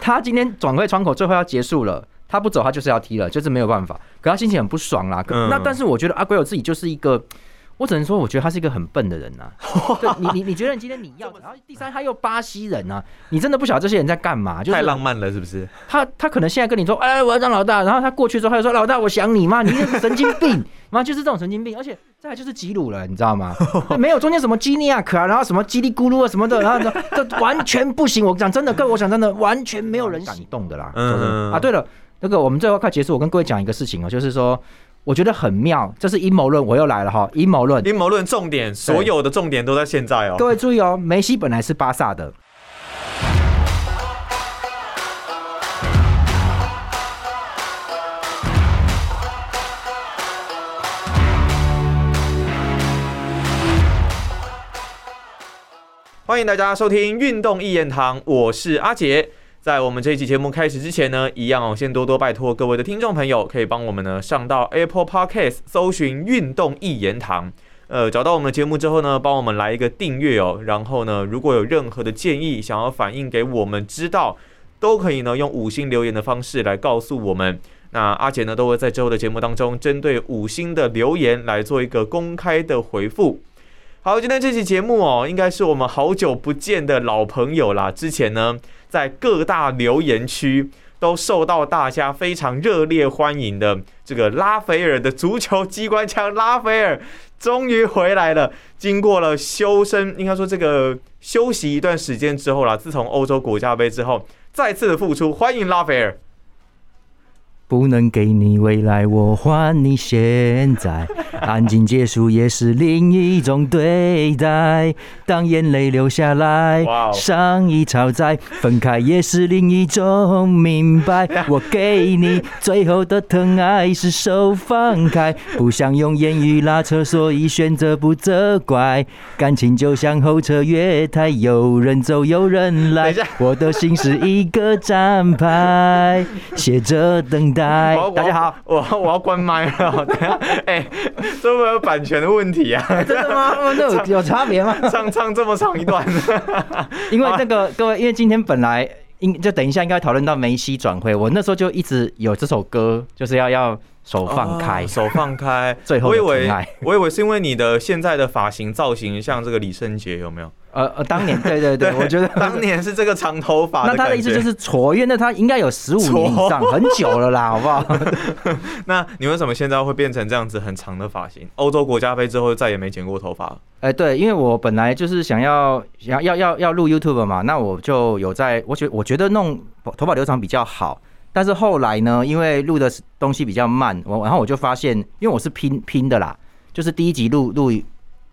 他今天转会窗口最后要结束了，他不走他就是要踢了，就是没有办法。可他心情很不爽啦。可嗯那但是我觉得阿圭尔自己就是一个。我只能说，我觉得他是一个很笨的人呐、对你，你你觉得你今天你要，然后第三他又巴西人呐、你真的不晓得这些人在干嘛？就是太浪漫了，是不是？他他可能现在跟你说，哎，我要当老大，然后他过去之后，他就说老大，我想你嘛，你是神经病，妈就是这种神经病，而且再来就是吉鲁了，你知道吗？对没有中间什么基尼亚克啊，然后什么叽里咕噜啊什么的，然后呢这完全不行。我讲真的，各位，我讲真的，完全没有人感动的啦。嗯啊，对了，那个我们最后快结束，我跟各位讲一个事情哦，就是说。我觉得很妙，这是阴谋论，我又来了哈，阴谋论。阴谋论重点，所有的重点都在现在哦。各位注意哦，梅西本来是巴萨的，欢迎大家收听《运动一言堂》，我是阿杰。在我们这一期节目开始之前呢，一样哦，先多多拜托各位的听众朋友，可以帮我们呢上到 Apple Podcast 搜寻“运动一言堂”，呃，找到我们的节目之后呢，帮我们来一个订阅哦。然后呢，如果有任何的建议想要反映给我们知道，都可以呢用五星留言的方式来告诉我们。那阿杰呢都会在之后的节目当中，针对五星的留言来做一个公开的回复。好，今天这期节目哦，应该是我们好久不见的老朋友啦。之前呢，在各大留言区都受到大家非常热烈欢迎的这个拉斐尔的足球机关枪拉斐尔，终于回来了。经过了修身，应该说这个休息一段时间之后啦，自从欧洲国家杯之后，再次的复出，欢迎拉斐尔。不能给你未来，我还你现在。安静结束也是另一种对待。当眼泪流下来伤已超载，分开也是另一种明白。我给你最后的疼爱是手放开，不想用言语拉扯，所以选择不责怪。感情就像候车月台，有人走有人来。我的心是一个站牌，写着等待大家好，，我我要关麦了。等一下，哎、这会不会有版权的问题啊？真的吗？那有有差别吗？唱唱这么长一段，因为那个各位，因为今天本来应就等一下应该讨论到梅西转会，我那时候就一直有这首歌，就是要要手放开哦，手放开。最后我以为我以为是因为你的现在的发型造型像这个李圣杰，有没有？呃呃，当年对对 对，我觉得 当年是这个长头发那他的意思就是挫，因为那他应该有十五年以上，很久了啦，好不好？那你为什么现在会变成这样子很长的发型？欧洲国家杯之后再也没剪过头发了。哎，对，因为我本来就是想要想要要要录 YouTube 嘛，那我就有在，我觉我觉得弄头发留长比较好。但是后来呢，因为录的东西比较慢，我然后我就发现，因为我是拼拼的啦，就是第一集录录，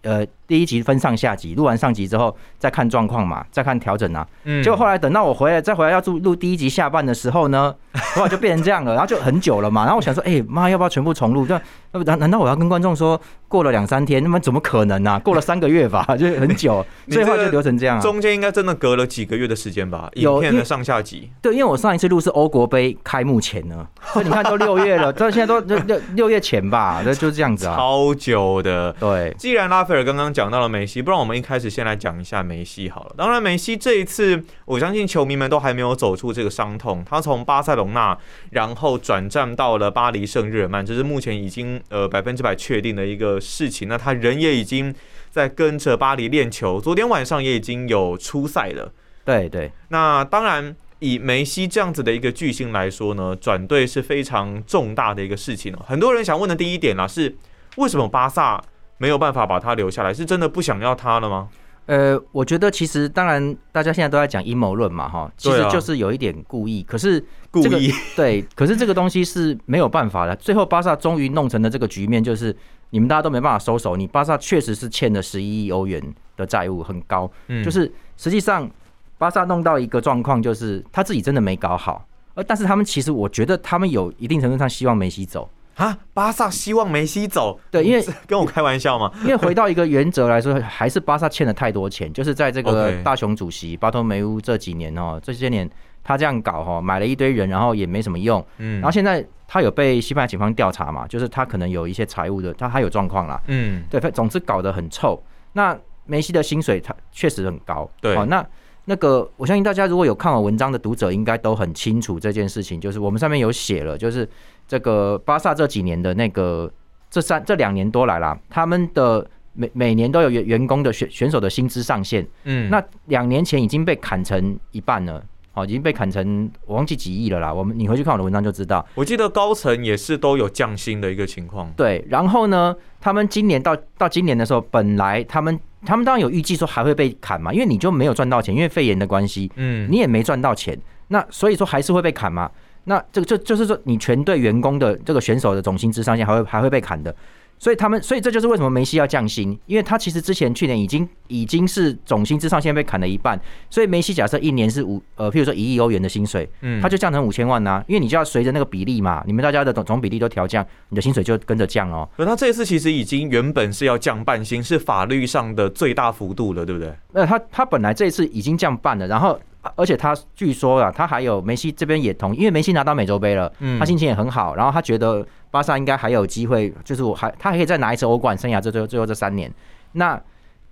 呃，第一集分上下集，录完上集之后再看状况嘛，再看调整啊。嗯结果后来等到我回来再回来要录录第一集下半的时候呢，后来就变成这样了，然后就很久了嘛。然后我想说，哎、妈，要不要全部重录？这那难难道我要跟观众说过了两三天？那么怎么可能呢、啊？过了三个月吧，就很久，你这个所以后来就留成这样啊。中间应该真的隔了几个月的时间吧？有影片的上下集。对，因为我上一次录是欧国杯开幕前呢，所以你看都六月了，到现在都六六六月前吧，那就这样子啊。超久的。对，既然拉斐尔刚刚讲到了梅西，不然我们一开始先来讲一下梅西好了。当然，梅西这一次，我相信球迷们都还没有走出这个伤痛。他从巴塞隆纳，然后转战到了巴黎圣日耳曼，这是目前已经呃百分之百确定的一个事情。那他人也已经在跟着巴黎练球，昨天晚上也已经有出赛了。对对，那当然，以梅西这样子的一个巨星来说呢，转队是非常重大的一个事情哦。很多人想问的第一点啦是，为什么巴萨没有办法把他留下来？是真的不想要他了吗？呃，我觉得其实当然大家现在都在讲阴谋论嘛，哈，其实就是有一点故意，可是故这个意？对，可是这个东西是没有办法的。最后巴萨终于弄成了这个局面，就是你们大家都没办法收手。你巴萨确实是欠了十一亿欧元的债务，很高。嗯就是实际上巴萨弄到一个状况，就是他自己真的没搞好。呃，但是他们其实我觉得他们有一定程度上希望梅西走。啊，巴萨希望梅西走，对，因为 跟我开玩笑嘛？因为回到一个原则来说，还是巴萨欠了太多钱，就是在这个大雄主席巴托梅乌这几年哦，这些年他这样搞哦，买了一堆人，然后也没什么用。嗯然后现在他有被西班牙警方调查嘛，就是他可能有一些财务的，他还有状况啦。嗯，对，反总之搞得很臭。那梅西的薪水他确实很高，对哦，那那个我相信大家如果有看我文章的读者，应该都很清楚这件事情，就是我们上面有写了，就是这个巴萨这几年的那个这三这两年多来啦，他们的每每年都有员员工的选选手的薪资上限，嗯，那两年前已经被砍成一半了。哦，已经被砍成我忘记几亿了啦。我们你回去看我的文章就知道。我记得高层也是都有降薪的一个情况。对，然后呢，他们今年到到今年的时候，本来他们他们当然有预计说还会被砍嘛，因为你就没有赚到钱，因为肺炎的关系，嗯，你也没赚到钱，那所以说还是会被砍嘛。那这个就就是说，你全队员工的这个选手的总薪资上限还会还会被砍的。所以他们，所以这就是为什么梅西要降薪，因为他其实之前去年已经已经是总薪资上限被砍了一半，所以梅西假设一年是五呃，譬如说一亿欧元的薪水，嗯，他就降成五千万呐，因为你就要随着那个比例嘛，你们大家的总总比例都调降，你的薪水就跟着降哦。可他这一次其实已经原本是要降半薪，是法律上的最大幅度了，对不对？那他他本来这一次已经降半了，然后而且他据说啊，他还有梅西这边也同，因为梅西拿到美洲杯了，嗯他心情也很好，然后他觉得巴萨应该还有机会，就是我还他还可以再拿一次欧冠，生涯这最后最后这三年，那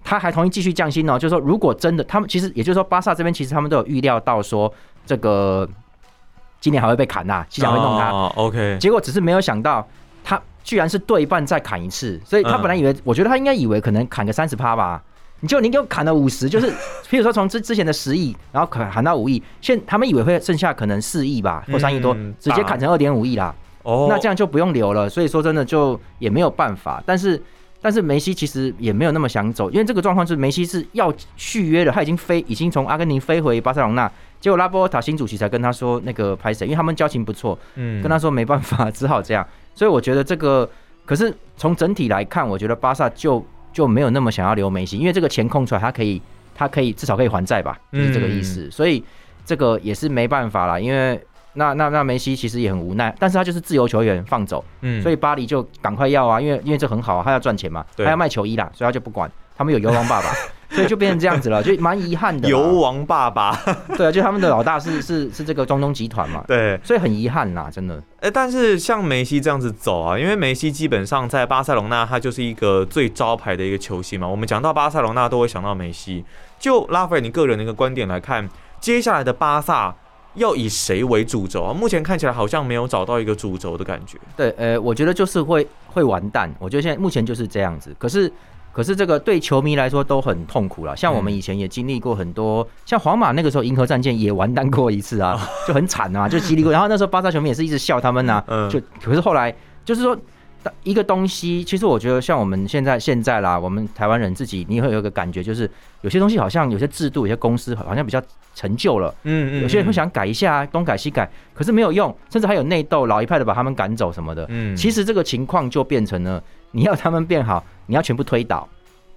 他还同意继续降薪哦，就是说如果真的他们其实也就是说巴萨这边其实他们都有预料到说这个今年还会被砍呐、西甲会弄他，哦，OK，结果只是没有想到他居然是对半再砍一次，所以他嗯本来以为，我觉得他应该以为可能砍个三十趴吧。你就你给我砍了五十，就是譬如说从之之前的十亿，然后砍砍到五亿，现他们以为会剩下可能四亿吧，或三亿多嗯，直接砍成二点五亿啦。哦，那这样就不用留了。所以说真的就也没有办法。但是但是梅西其实也没有那么想走，因为这个状况是梅西是要续约的，他已经飞已经从阿根廷飞回巴塞隆纳，结果拉波塔新主席才跟他说那个拍谁，因为他们交情不错，嗯跟他说没办法，只好这样。所以我觉得这个，可是从整体来看，我觉得巴萨就就没有那么想要留梅西，因为这个钱空出来，他可以他可以至少可以还债吧，就是这个意思。所以这个也是没办法啦，因为那那那梅西其实也很无奈，但是他就是自由球员放走，嗯所以巴黎就赶快要啊，因为因为这很好啊，他要赚钱嘛，对他要卖球衣啦，所以他就不管。他们有油王爸爸，所以就变成这样子了，就蛮遗憾的啦。油王爸爸，对啊，就他们的老大是是是这个中东集团嘛，对，所以很遗憾啦，真的。哎，但是像梅西这样子走啊，因为梅西基本上在巴塞隆纳，他就是一个最招牌的一个球星嘛。我们讲到巴塞隆纳，都会想到梅西。就拉斐尔你个人的一个观点来看，接下来的巴萨要以谁为主轴啊？目前看起来好像没有找到一个主轴的感觉。对，呃，我觉得就是会会完蛋。我觉得现在目前就是这样子。可是，可是这个对球迷来说都很痛苦了。像我们以前也经历过很多，像皇马那个时候银河战舰也完蛋过一次啊，就很惨啊，就经历过。然后那时候巴萨球迷也是一直笑他们呐、嗯就可是后来就是说。一个东西，其实我觉得像我们现在现在啦，我们台湾人自己，你会有一个感觉，就是有些东西好像有些制度、有些公司好像比较陈旧了，嗯嗯有些人会，想改一下，东改西改，可是没有用，甚至还有内斗，老一派的把他们赶走什么的。嗯其实这个情况就变成了，你要他们变好，你要全部推倒。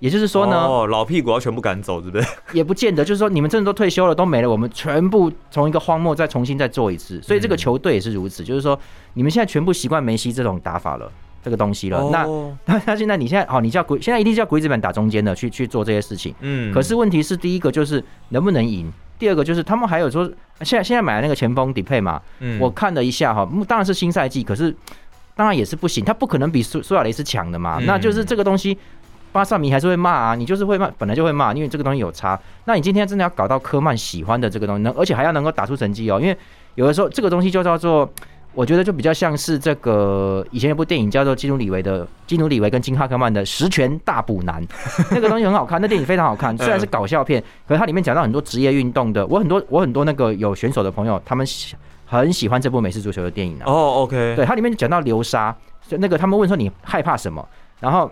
也就是说呢，哦，老屁股要全部赶走，对不对？也不见得，就是说你们真的都退休了，都没了，我们全部从一个荒漠再重新再做一次。所以这个嗯球队也是如此，就是说你们现在全部习惯梅西这种打法了，这个东西了。那哦那那现在你现在好，你叫鬼，现在一定是叫鬼子本打中间的去去做这些事情。嗯可是问题是，第一个就是能不能赢，第二个就是他们还有说，现在现在买的那个前锋底配嘛，嗯我看了一下哈，嗯当然是新赛季，可是当然也是不行，他不可能比苏苏亚雷斯强的嘛。嗯那就是这个东西，巴萨迷还是会骂啊，你就是会骂，本来就会骂，因为这个东西有差。那你今天真的要搞到科曼喜欢的这个东西，能而且还要能够打出成绩哦，因为有的时候这个东西就叫做。我觉得就比较像是这个以前有部电影叫做基努里维的基努里维跟金哈克曼的《十全大补男》，那个东西很好看，那电影非常好看，虽然是搞笑片，可是它里面讲到很多职业运动的，我很多我很多那个有选手的朋友，他们喜很喜欢这部美式足球的电影啊。哦，OK，对，它里面就讲到流沙，就那个他们问说你害怕什么，然后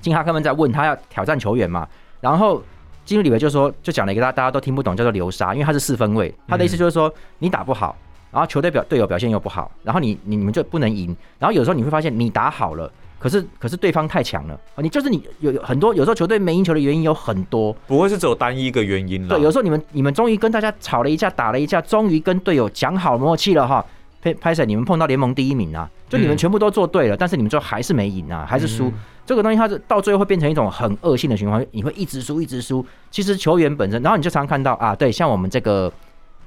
金哈克曼在问他要挑战球员嘛，然后金里维就说就讲了一个大家大家都听不懂叫做流沙，因为他是四分位，他的意思就是说你打不好，然后球队表队友表现又不好，然后你你你们就不能赢，然后有时候你会发现你打好了。可是，可是对方太强了啊！你就是你有有很多，有时候球队没赢球的原因有很多，不会是只有单一一个原因了。对，有时候你们你们终于跟大家吵了一架，打了一架，终于跟队友讲好默契了哈。拍拍摄你们碰到联盟第一名啊，就你们嗯全部都做对了，但是你们最后还是没赢啊，还是输。嗯这个东西它是到最后会变成一种很恶性的循环，你会一直输一直输。其实球员本身，然后你就常常看到啊，对，像我们这个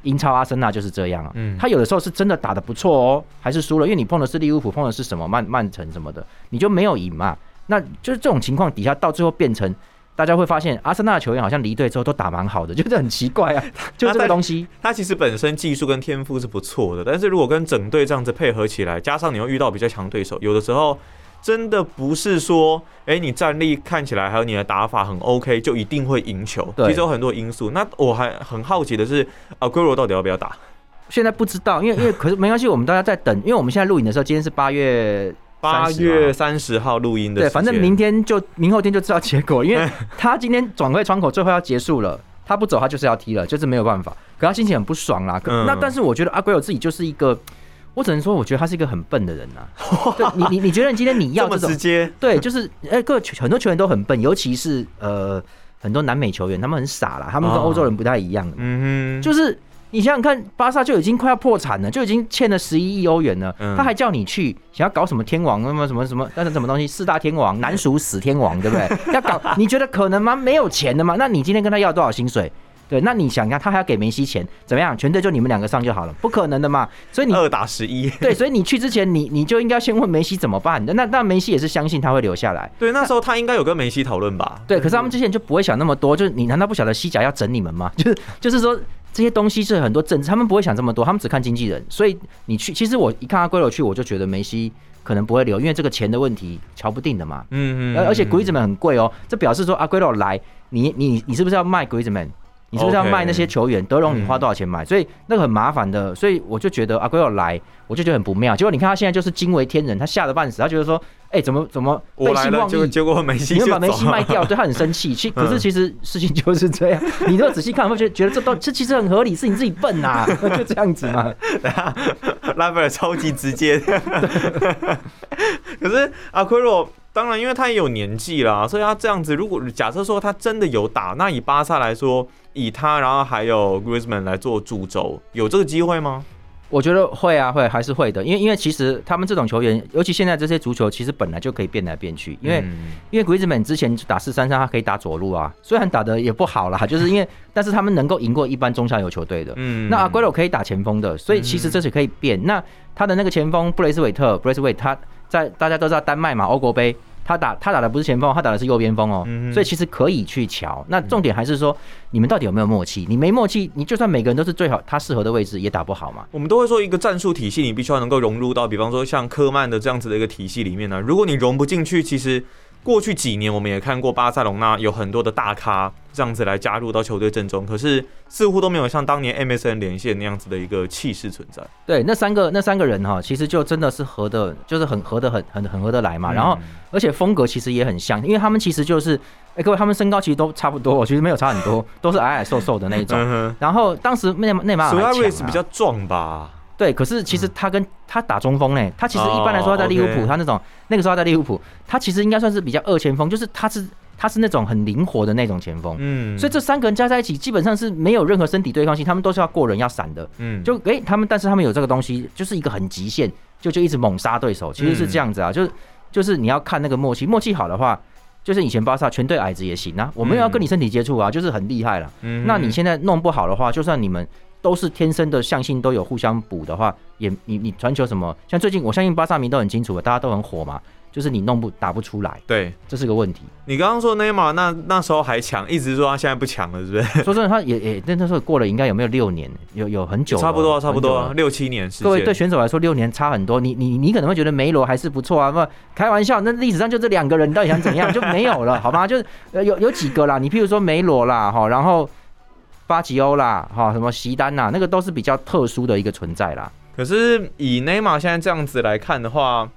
英超阿森纳就是这样啊，嗯他有的时候是真的打得不错哦，还是输了，因为你碰的是利物浦，碰的是什么曼曼城什么的，你就没有赢嘛。那就是这种情况底下，到最后变成大家会发现阿森纳的球员好像离队之后都打蛮好的，就是很奇怪啊，就这个东西。他其实本身技术跟天赋是不错的，但是如果跟整队这样子配合起来，加上你又遇到比较强对手，有的时候真的不是说，哎，你战力看起来还有你的打法很 OK，就一定会赢球。其实有很多因素。那我还很好奇的是，阿圭罗到底要不要打？现在不知道，因为因为可是没关系，我们大家在等，因为我们现在录影的时候，今天是八月八月三十号录音的，对，反正明天就明后天就知道结果，因为 他今天转会窗口最后要结束了，他不走他就是要踢了，就是没有办法，可他心情很不爽啦。那但是我觉得阿圭尔自己就是一个，我只能说我觉得他是一个很笨的人呐。你你你觉得今天你要 这种直接？对，就是哎，各很多球员都很笨，尤其是呃很多南美球员，他们很傻啦，他们跟欧洲人不太一样。嗯哼，就是。你想想看，巴萨就已经快要破产了，就已经欠了十一亿欧元了，他还叫你去想要搞什么天王，那么什么什么，那是什么东西？四大天王，南属死天王，对不对？要搞，你觉得可能吗？没有钱的吗？那你今天跟他要多少薪水？对，那你想看他还要给梅西钱，怎么样？全队就你们两个上就好了，不可能的嘛。所以你二打十一，对，所以你去之前，你你就应该先问梅西怎么办。那那梅西也是相信他会留下来。对，那时候他应该有跟梅西讨论吧？对，可是他们之前就不会想那么多，就是你难道不晓得西甲要整你们吗？就是就是说。这些东西是很多政治，他们不会想这么多，他们只看经纪人。所以你去，其实我一看阿圭罗去，我就觉得梅西可能不会留，因为这个钱的问题瞧不定的嘛。嗯嗯。而而且 Griezmann 很贵哦，这表示说阿圭罗来，你你你是不是要卖 Griezmann？你是不是要卖那些球员？德容你花多少钱买？所以那个很麻烦的。所以我就觉得阿圭罗来，我就觉得很不妙。结果你看他现在就是惊为天人，他吓得半死，他觉得说。哎，怎么怎么背信忘义？结果梅西你把梅西卖掉，对他很生气。其可是其实事情就是这样。你如果仔细看，会觉得觉得这都这其实很合理，是你自己笨呐，就这样子嘛。拉斐尔超级直接。可是阿奎罗当然，因为他也有年纪啦，所以他这样子，如果假设说他真的有打，那以巴萨来说，以他然后还有 Griezmann 来做主轴，有这个机会吗？我觉得会啊，会还是会的，因为因为其实他们这种球员，尤其现在这些足球，其实本来就可以变来变去。因为因为鬼子们之前打四三三，他可以打左路啊，虽然打的也不好啦，就是因为但是他们能够赢过一般中下游球队的。嗯，那阿圭罗可以打前锋的，所以其实这是可以变。那他的那个前锋布雷斯韦特，布雷斯韦他在大家都知道丹麦嘛，欧国杯。他打他打的不是前锋，他打的是右边锋哦，所以其实可以去瞧。那重点还是说，你们到底有没有默契？你没默契，你就算每个人都是最好他适合的位置，也打不好嘛。我们都会说，一个战术体系，你必须要能够融入到，比方说像科曼的这样子的一个体系里面呢。如果你融不进去，其实。过去几年，我们也看过巴塞隆纳有很多的大咖这样子来加入到球队阵中，可是似乎都没有像当年 MSN 连线那样子的一个气势存在。对，那三个那三个人哈，其实就真的是合的，就是很合的很很很合得来嘛。然后，而且风格其实也很像，因为他们其实就是，哎，各位他们身高其实都差不多，其实没有差很多，都是矮矮瘦瘦的那一种。然后当时内内马尔瑞斯比较壮吧。对，可是其实他跟他打中锋呢，他其实一般来说在利物浦，他那种那个时候在利物浦，他其实应该算是比较二前锋，就是他是他是那种很灵活的那种前锋。嗯，所以这三个人加在一起，基本上是没有任何身体对抗性，他们都是要过人要闪的。嗯，就哎，他们但是他们有这个东西，就是一个很极限，就就一直猛杀对手，其实是这样子啊，就是就是你要看那个默契，默契好的话，就是以前巴萨全队矮子也行啊，我们要跟你身体接触啊，就是很厉害了。嗯，那你现在弄不好的话，就算你们。都是天生的象性都有互相补的话，也你你传球什么，像最近我相信巴萨迷都很清楚，大家都很火嘛，就是你弄不打不出来，对，这是个问题。你刚刚说内马尔那那时候还强，一直说他现在不强了，是不是？说真的，他也也那那时候过了应该有没有六年？有有很久，差不多差不多六七年。各位对选手来说六年差很多，你你你可能会觉得梅罗还是不错啊，不开玩笑，那历史上就这两个人，你到底想怎样就没有了，好吗？就是有有几个啦，你譬如说梅罗啦，哈，然后。巴吉欧啦，哈，什么席丹呐，那个都是比较特殊的一个存在啦。可是以内马尔现在这样子来看的话，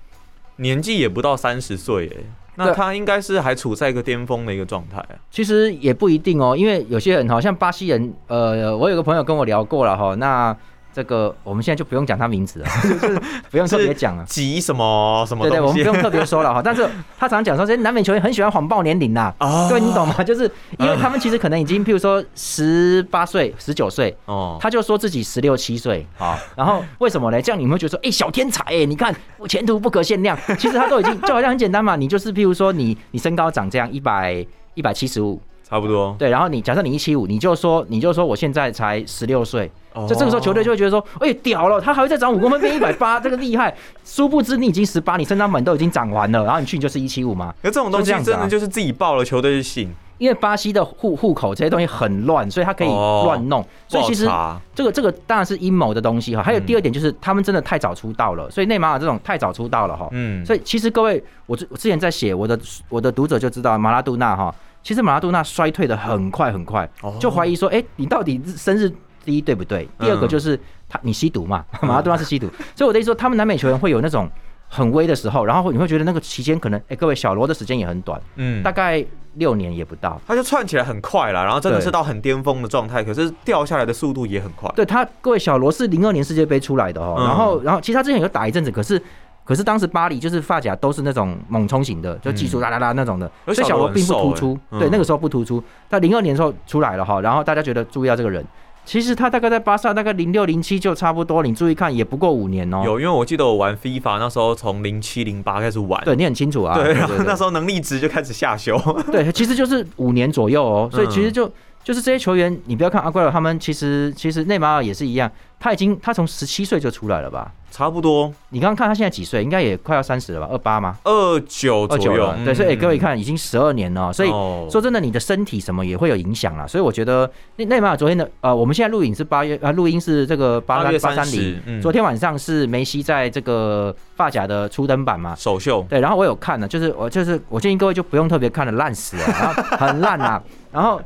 年纪也不到三十岁，哎，那他应该是还处在一个巅峰的一个状态啊。其实也不一定哦，因为有些人好像巴西人，呃，我有个朋友跟我聊过了哈，那。这个我们现在就不用讲他名字了，就是不用特别讲了。急什么什么？对对，我们不用特别说了哈。但是他常讲说，这些南美球员很喜欢谎报年龄呐。哦，对你懂吗？就是因为他们其实可能已经，譬如说十八岁、十九岁，哦，他就说自己十六七岁啊。然后为什么呢？这样你们会觉得说，哎，小天才哎，你看前途不可限量。其实他都已经就好像很简单嘛，你就是譬如说你你身高长这样一百一百七十五。差不多对，然后你假设你一七五，你就说你就说我现在才十六岁，就这个时候球队就会觉得说，哎，屌了，他还会再长五公分变一百八，这个厉害。殊不知你已经十八，你身上本都已经长完了，然后你去你就是一七五嘛。那这种东西真的就是自己报了，球队就信。因为巴西的户户口这些东西很乱，所以他可以哦乱弄，所以其实这个这个当然是阴谋的东西哈。还有嗯第二点就是他们真的太早出道了，所以内马尔这种太早出道了哈。嗯，所以其实各位，我之我之前在写我的我的读者就知道马拉杜纳哈，其实马拉多纳衰退的很快很快，哦就怀疑说，哎、你到底生日第一对不对？第二个嗯就是他你吸毒嘛，马拉多纳是吸毒，所以我的意思说，他们南美球员会有那种很微的时候，然后你会觉得那个期间可能，哎、各位小罗的时间也很短，嗯大概六年也不到。他就窜起来很快了，然后真的是到很巅峰的状态，可是掉下来的速度也很快。对他，各位小罗是零二年世界杯出来的哦，嗯然后然后其实他之前有打一阵子，可是。可是当时巴黎就是发夹都是那种猛冲型的，就技术啦啦啦那种的，而所以小罗并不突出。对，那个时候不突出。在零二年的时候出来了哈，然后大家觉得注意到这个人，其实他大概在巴萨大概零六零七就差不多，你注意看也不过五年哦。有，因为我记得我玩 FIFA 那时候从零七零八开始玩，对你很清楚啊。对，然后 那时候能力值就开始下修。对，其实就是五年左右哦，所以其实嗯就就是这些球员，你不要看阿圭罗他们，其实其实内马尔也是一样，他已经他从十七岁就出来了吧？差不多你刚刚看他现在几岁？应该也快要三十了吧？二八吗？二九左右二九了，，对，所以、各位看已经十二年了，所以。哦说真的，你的身体什么也会有影响啦，所以我觉得内内马尔昨天的呃，我们现在录影是八月呃，录音是这个八八月八三零，昨天晚上是梅西在这个发夹的初登版嘛，首秀，对，然后我有看了，就是我就是我建议各位就不用特别看了，烂死了，然后很烂啊。然后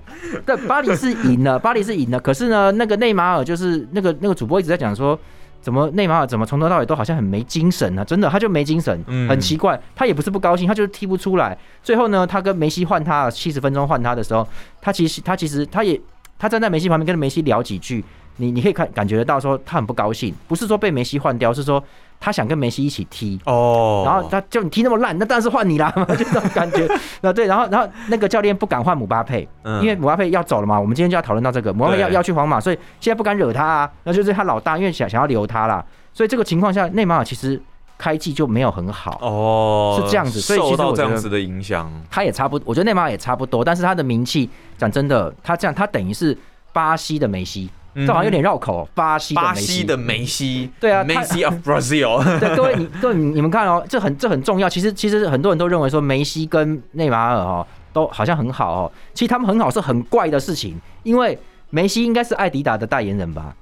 对巴黎是赢了，巴黎是赢了，可是呢，那个内马尔就是那个那个主播一直在讲说。怎么内马尔怎么从头到尾都好像很没精神呢、真的，他就没精神，嗯很奇怪。他也不是不高兴，他就是踢不出来。最后呢，他跟梅西换他七十分钟换他的时候，他其实他其实他也他站在梅西旁边跟梅西聊几句，你你可以看感觉得到说他很不高兴，不是说被梅西换掉，是说他想跟梅西一起踢。哦，然后他就你踢那么烂，那当然是换你啦，就这种感觉。那对，然后然后那个教练不敢换姆巴佩，嗯。因为姆巴佩要走了嘛，我们今天就要讨论到这个，姆巴佩要要去皇马，所以现在不敢惹他啊，那就是他老大，因为想想要留他啦。所以这个情况下，内马尔其实开季就没有很好，哦。是这样子所以受到我这样子的影响，他也差不，我觉得内马尔也差不多，但是他的名气，讲真的，他这样他等于是巴西的梅西，嗯这好像有点绕口哦，巴西巴西。西的梅西，对啊他，Messi of Brazil，对，各位你各位你你们看哦，这很这很重要。其实其实很多人都认为说梅西跟内马尔哦都好像很好哦，其实他们很好是很怪的事情，因为梅西应该是艾迪达的代言人吧，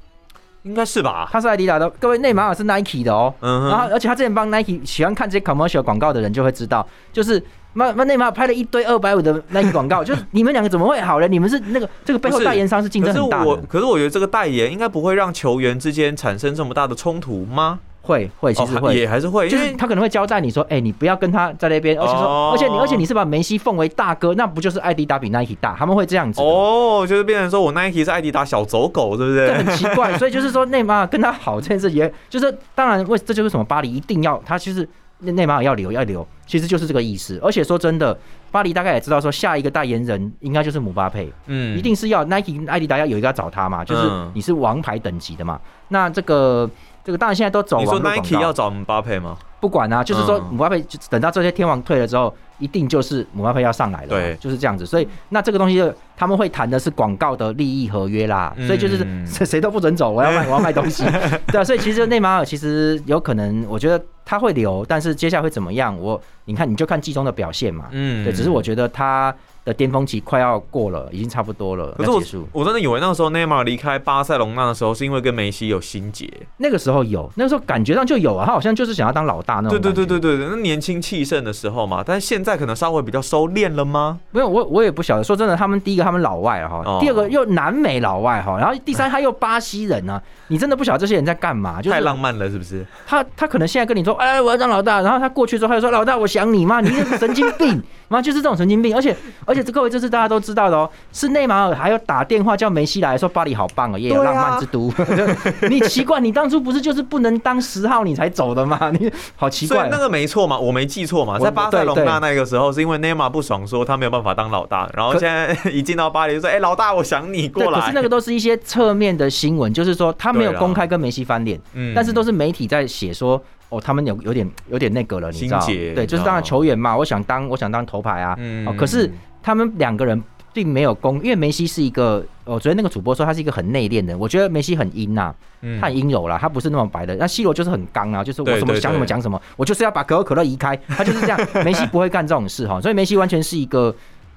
应该是吧？他是艾迪达的，各位内马尔是 Nike 的哦。嗯，然后，而且他之前帮 Nike 喜欢看这些 commercial 广告的人就会知道，就是那那内马尔拍了一堆二百五的 Nike 广告，就是你们两个怎么会好呢？你们是那个这个背后代言商是竞可是争很大的，，我可是我觉得这个代言应该不会让球员之间产生这么大的冲突吗？会会其实哦会。也还是会，就是他可能会交代你说，哎、你不要跟他在那边，而且说，哦而且你，而且你是把梅西奉为大哥，那不就是艾迪达比 Nike 大？他们会这样子，哦，哦，就是变成说我 Nike 是艾迪达小走狗，对不这对？很奇怪。所以就是说，内马尔跟他好这件事也，就是当然为这就是什么巴黎一定要他就是内内马尔要留要留，其实就是这个意思。而且说真的，巴黎大概也知道说下一个代言人应该就是姆巴佩，嗯一定是要 Nike 艾迪达要有一个要找他嘛，就是嗯你是王牌等级的嘛。那这个这个当然现在都走你说网络广 Nike 要找姆巴佩吗？不管啊，就是说嗯姆巴佩就等到这些天王退了之后，一定就是姆巴佩要上来了嘛，对就是这样子。所以那这个东西就他们会谈的是广告的利益合约啦，嗯所以就是谁 谁都不准走，我要卖我要卖东西，对啊。所以其实内马尔其实有可能，我觉得他会留，但是接下来会怎么样，我你看你就看季中的表现嘛，嗯对。只是我觉得他的巅峰期快要过了，已经差不多了，可是我真的以为那个时候内马尔离开巴塞隆纳的时候，是因为跟梅西有心结。那个时候有，那个时候感觉上就有啊，他好像就是想要当老大那种对。对对对对对，那年轻气盛的时候嘛，但是现在可能稍微比较收敛了吗？没有，我我也不晓得。说真的，他们第一个他们老外哈，哦第二个又南美老外哈，然后第三他又巴西人呢、你真的不晓得这些人在干嘛？就是太浪漫了，是不是？他他可能现在跟你说，哎，我要当老大，然后他过去之后他就说，老大我想你嘛，你是神经病，妈就是这种神经病。而且而且这各位这是大家都知道的哦，是内马尔还要打电话叫梅西来说巴黎好棒哦，耶，对啊浪漫之都。就 你奇怪，你当初不是就是不能当十号你才走的吗？你好奇怪那个没错嘛，我没记错嘛，在巴塞隆对纳那个时候，是因为内马尔不爽，说他没有办法当老大，然后现在一进到巴黎就说：“哎，老大，我想你，过来。”可是那个都是一些侧面的新闻，就是说他没有公开跟梅西翻脸，嗯但是都是媒体在写说，哦，他们有有点有点那个了，你知道？对，就是当然哦球员嘛，我想当我想当头牌啊，嗯哦，可是他们两个人并没有公，因为梅西是一个，我昨天那个主播说他是一个很内敛的人，我觉得梅西很阴呐、嗯他很阴柔啦，他不是那么白的。那 C 罗就是很刚啊，就是我对什么想什么讲什么，我就是要把可口可乐移开，他就是这样。梅西不会干这种事哈，所以梅西完全是一个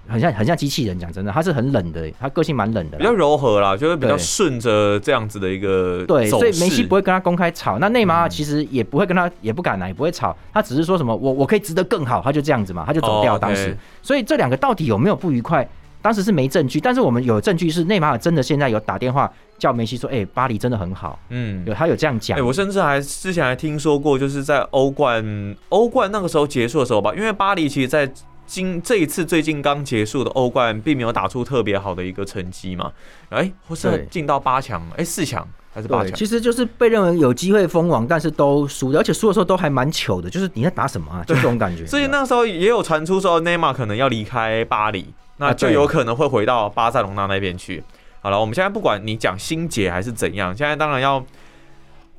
很像很像机器人，讲真的，他是很冷的，他个性蛮冷的，比较柔和啦，就是比较顺着这样子的一个对，所以梅西不会跟他公开吵，那内马尔嗯其实也不会跟他，也不敢来，也不会吵，他只是说什么我我可以值得更好，他就这样子嘛，他就走掉哦当时。所以这两个到底有没有不愉快？当时是没证据，但是我们有证据是内马尔真的现在有打电话叫梅西说，哎、巴黎真的很好，嗯有他有这样讲哎、讲。我甚至还之前还听说过，就是在欧冠欧冠那个时候结束的时候吧，因为巴黎其实在今这一次最近刚结束的欧冠，并没有打出特别好的一个成绩嘛，哎、或是对进到八强，哎、四强还是八对，强？其实就是被认为有机会封王，但是都输，而且输的时候都还蛮糗的，就是你在打什么啊？就这种感觉。所以那时候也有传出说内马尔可能要离开巴黎，那就有可能会回到巴塞隆纳那边去。好了，我们现在不管你讲心结还是怎样，现在当然要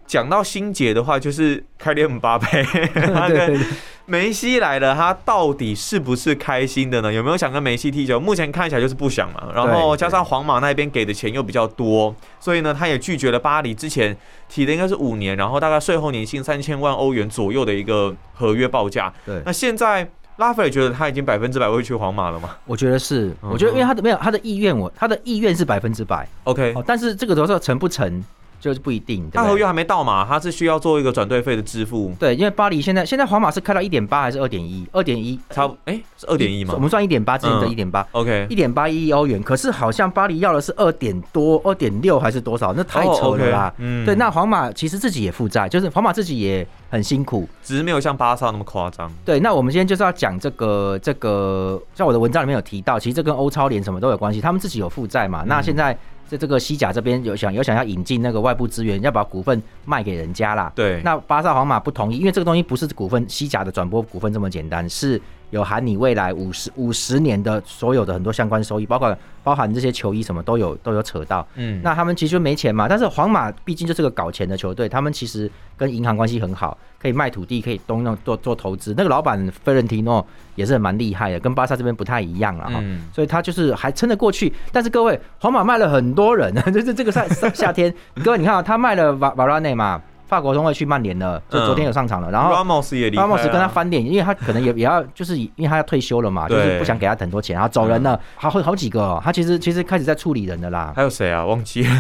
讲到心结的话，就是开列姆巴佩，他跟梅西来了，他到底是不是开心的呢？有没有想跟梅西踢球？目前看起来就是不想嘛。然后加上皇马那边给的钱又比较多，所以呢，他也拒绝了巴黎之前提的应该是五年，然后大概税后年薪三千万欧元左右的一个合约报价。对那现在拉斐尔觉得他已经百分之百会去皇马了吗我觉得是，嗯我觉得因为他的没有他的意愿，我他的意愿是百分之百？OK，哦，但是这个时候成不成就是不一定？他合约还没到嘛，他是需要做一个转队费的支付，对，因为巴黎现在现在皇马是开到一点八还是二点一？二点一，差不哎是二点一吗我们算一点八，之前的嗯一点八。？OK，一点八亿欧元，可是好像巴黎要的是二点多、二点六还是多少？那太哦扯了啦嗯对，那皇马其实自己也负债，就是皇马自己也很辛苦。只是没有像巴萨那么夸张。对，那我们今天就是要讲这个这个，像我的文章里面有提到，其实这跟欧超联什么都有关系，他们自己有负债嘛。那现在在这个西甲这边有想有想要引进那个外部资源，要把股份卖给人家啦。对，那巴萨、皇马不同意，因为这个东西不是股份西甲的转播股份这么简单，是有含你未来五十五十年的所有的很多相关收益，包括包含这些球衣什么都有都有扯到。嗯，那他们其实就没钱嘛，但是皇马毕竟就是个搞钱的球队，他们其实跟银行关系很好，可以卖土地，可以东弄做做投资。那个老板费伦提诺也是蛮厉害的，跟巴萨这边不太一样了哈。嗯所以他就是还撑得过去。但是各位，皇马卖了很多人，就是这个夏夏夏天，各位你看啊，他卖了瓦瓦拉内嘛，法国中卫去曼联了，就昨天有上场了。然后 Ramos 也离开了拉莫斯跟他翻脸，因为他可能也 也要，就是因为他要退休了嘛，就是不想给他很多钱，然后走人了，好好好几个哦。他其实其实开始在处理人的啦。还有谁啊？忘记了。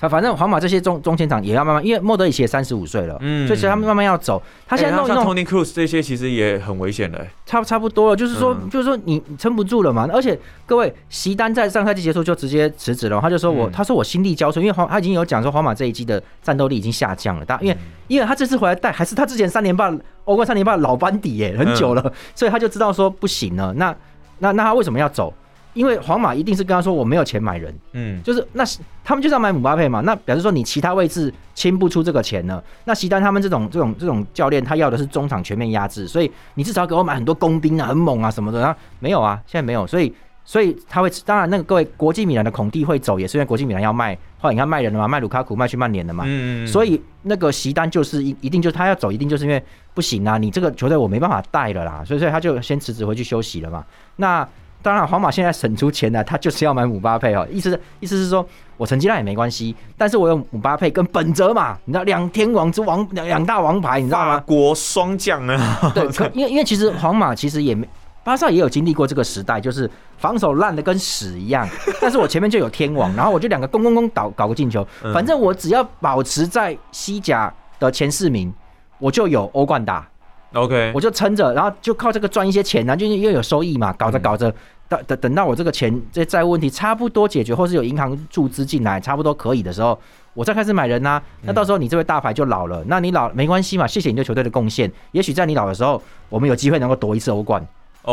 他 反正皇马这些中中前场也要慢慢，因为莫德里奇也三十五岁了，嗯所以其实他们慢慢要走。他现在弄弄，Tony Cruz 这些其实也很危险的、欸。差差不多了，就是说，嗯就是说你你撑不住了嘛。而且各位，席丹在上赛季结束就直接辞职了，他就说我，嗯他说我心力交瘁，因为皇他已经有讲说皇马这一季的战斗力已经下降了，但因为、因为他这次回来带还是他之前三连霸欧冠三连霸老班底耶，很久了，所以他就知道说不行了。那那那他为什么要走？因为皇马一定是跟他说我没有钱买人，嗯，就是那是他们就是要买姆巴佩嘛，那表示说你其他位置清不出这个钱了。那席丹他们这种这种这种教练，他要的是中场全面压制，所以你至少给我买很多工兵啊，很猛啊什么的。然后没有啊，现在没有，所以所以他会当然那个各位国际米兰的孔蒂会走，也是因为国际米兰要卖，后来你看卖人了嘛，卖卢卡库卖去曼联了嘛，嗯所以那个席丹就是一一定就是他要走，一定就是因为不行啊，你这个球队我没办法带了啦，所以所以他就先辞职回去休息了嘛。那当然，皇马现在省出钱来，他就是要买姆巴佩哦。意思是意思是说我成绩烂也没关系，但是我有姆巴佩跟本泽嘛，你知道两天王之王两两大王牌，你知道吗？法国双将啊，对，可因为因为其实皇马其实也没。巴萨也有经历过这个时代，就是防守烂的跟屎一样，但是我前面就有天王，然后我就两个攻攻攻搞搞个进球，嗯。反正我只要保持在西甲的前四名，我就有欧冠打，OK，我就撑着，然后就靠这个赚一些钱然后，就是又有收益嘛，搞嗯。着搞着，等等等到我这个钱这些债务问题差不多解决，或是有银行注资进来，差不多可以的时候，我再开始买人呐、啊那到时候你这位大牌就老了，那你老没关系嘛，谢谢你对球队的贡献。也许在你老的时候，我们有机会能够夺一次欧冠。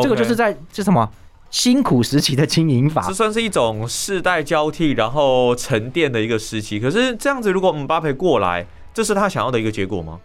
这个就是在这什么辛苦时期的经营法这。算是一种世代交替，然后沉淀的一个时期。可是这样子，如果姆巴佩过来，这是他想要的一个结果吗？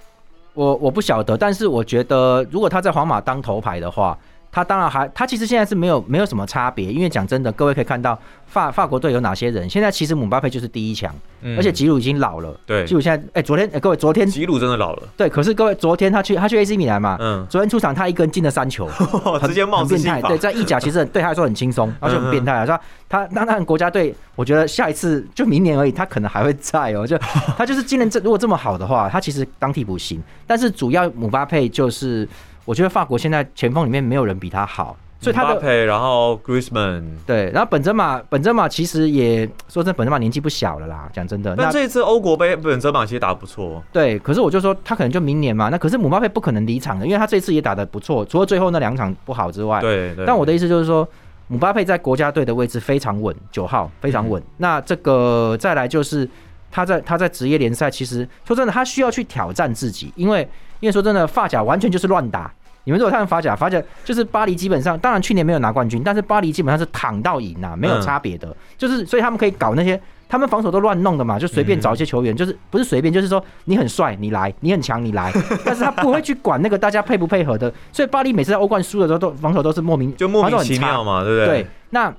我我不晓得，但是我觉得如果他在皇马当头牌的话，他当然还他其实现在是没有没有什么差别，因为讲真的，各位可以看到法法国队有哪些人，现在其实姆巴佩就是第一强，嗯而且吉鲁已经老了。对吉，鲁现在哎、昨天哎、各位昨天吉鲁真的老了，对，可是各位昨天他去他去 AC 米兰嘛，嗯，昨天出场他一个人进了三球，很直接冒很变态。法对，，在意甲其实对他来说很轻松，而且很变态啊。说他那那国家队，我觉得下一次就明年而已，他可能还会在哦。就 他就是今年这如果这么好的话，他其实当替补行。但是主要姆巴佩就是，我觉得法国现在前锋里面没有人比他好。所以他的 Mbappe，然后 Griezmann，对，然后本泽马本泽马其实也说真，本泽马年纪不小了啦，讲真的。那但这一次欧国杯本泽马其实打得不错，对，可是我就说他可能就明年嘛，那可是姆巴佩不可能离场的，因为他这次也打得不错，除了最后那两场不好之外。对对。但我的意思就是说，姆巴佩在国家队的位置非常稳，九号非常稳。那这个再来就是他在他在职业联赛，其实说真的，他需要去挑战自己，因为因为说真的，发甲完全就是乱打。你们如果看法甲，法甲就是巴黎，基本上当然去年没有拿冠军，但是巴黎基本上是躺到赢啊，没有差别的，就是所以他们可以搞那些，他们防守都乱弄的嘛，就随便找一些球员，就是不是随便，就是说你很帅你来，你很强你来，但是他不会去管那个大家配不配合的，所以巴黎每次在欧冠输的时候都防守都是莫名就莫名其妙嘛，对不对？对，那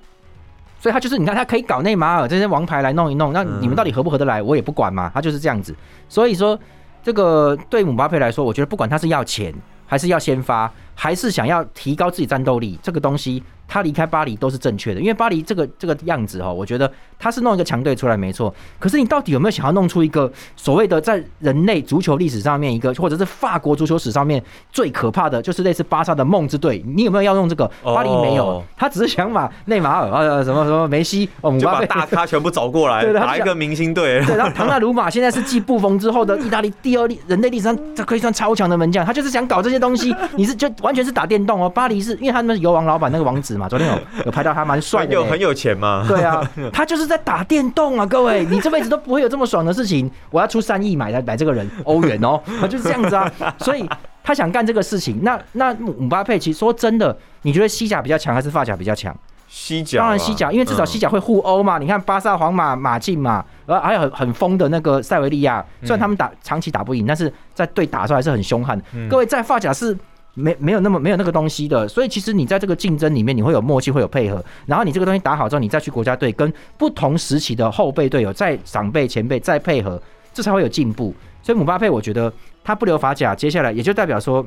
所以他就是你看他可以搞内马尔这些王牌来弄一弄，那你们到底合不合得来，我也不管嘛，他就是这样子，所以说这个对姆巴佩来说，我觉得不管他是要钱还是要先发。还是想要提高自己战斗力，这个东西他离开巴黎都是正确的，因为巴黎这个这个样子哈，我觉得他是弄一个强队出来没错。可是你到底有没有想要弄出一个所谓的在人类足球历史上面一个，或者是法国足球史上面最可怕的就是类似巴萨的梦之队？你有没有要用这个？巴黎没有，他只是想把内马尔啊什么什么梅西哦，就把大咖全部找过来，对打一个明星队。对，然后唐纳鲁马现在是继布冯之后的意大利第二力人类历史上这可以算超强的门将，他就是想搞这些东西。你是就。完全是打电动哦，巴黎是因为他们是油王老板那个王子嘛，昨天有 有拍到他蛮帅的，有很有钱吗？对啊，他就是在打电动啊，各位，你这辈子都不会有这么爽的事情。我要出三亿买来买这个人 欧元哦，他就是这样子啊，所以他想干这个事情。那那姆巴佩其实说真的，你觉得西甲比较强还是发甲比较强？西甲当然西甲，因为至少西甲会互殴嘛。你看巴萨、皇马、马竞嘛，而还有很很疯的那个塞维利亚，虽然他们打长期打不赢，但是在对打的时候还是很凶悍。各位在发甲是。没没有那么没有那个东西的，所以其实你在这个竞争里面，你会有默契，会有配合。然后你这个东西打好之后，你再去国家队跟不同时期的后辈队友、再长辈前辈再配合，这才会有进步。所以姆巴佩，我觉得他不留法甲，接下来也就代表说，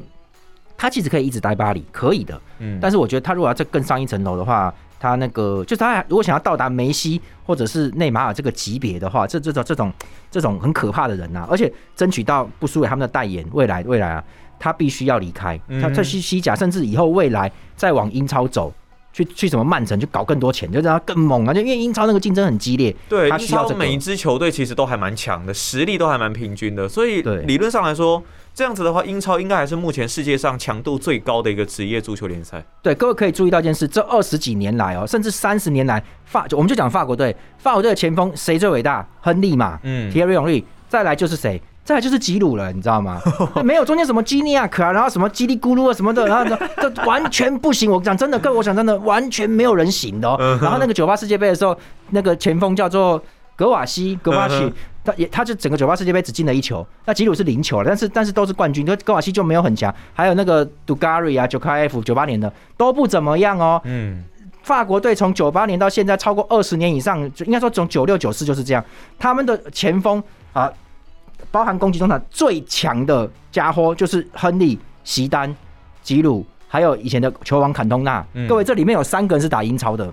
他其实可以一直待巴黎，可以的。嗯。但是我觉得他如果要再更上一层楼的话，他那个就是他如果想要到达梅西或者是内马尔这个级别的话，这这种这种这种很可怕的人呐，而且争取到不输给他们的代言，未来未来啊。他必须要离开，他在西西甲，甚至以后未来再往英超走，去去什么曼城，去搞更多钱，就让他更猛啊！就因为英超那个竞争很激烈，对，英超每一支球队其实都还蛮强的，实力都还蛮平均的，所以理论上来说，这样子的话，英超应该还是目前世界上强度最高的一个职业足球联赛。对，各位可以注意到一件事，这二十几年来哦，甚至三十年来，法我们就讲法国队，法国队的前锋谁最伟大？亨利嘛，嗯，Thierry Henry，再来就是谁？再来就是吉鲁了，你知道吗？没有中间什么基尼亚克啊，然后什么叽里咕噜啊什么的，然后 这完全不行。我讲真的，各位，我讲真的，完全没有人行的哦。然后那个九八世界杯的时候，那个前锋叫做格瓦西，格瓦西，他也他就整个九八世界杯只进了一球，那吉鲁是零球了，但是但是都是冠军，就格瓦西就没有很强。还有那个杜加瑞啊，九卡 F 九八年的都不怎么样哦。嗯，法国队从九八年到现在超过二十年以上，就应该说从九六九四就是这样，他们的前锋啊。包含攻击中场最强的家伙就是亨利、席丹、吉鲁，还有以前的球王坎通纳。各位，这里面有三个人是打英超的，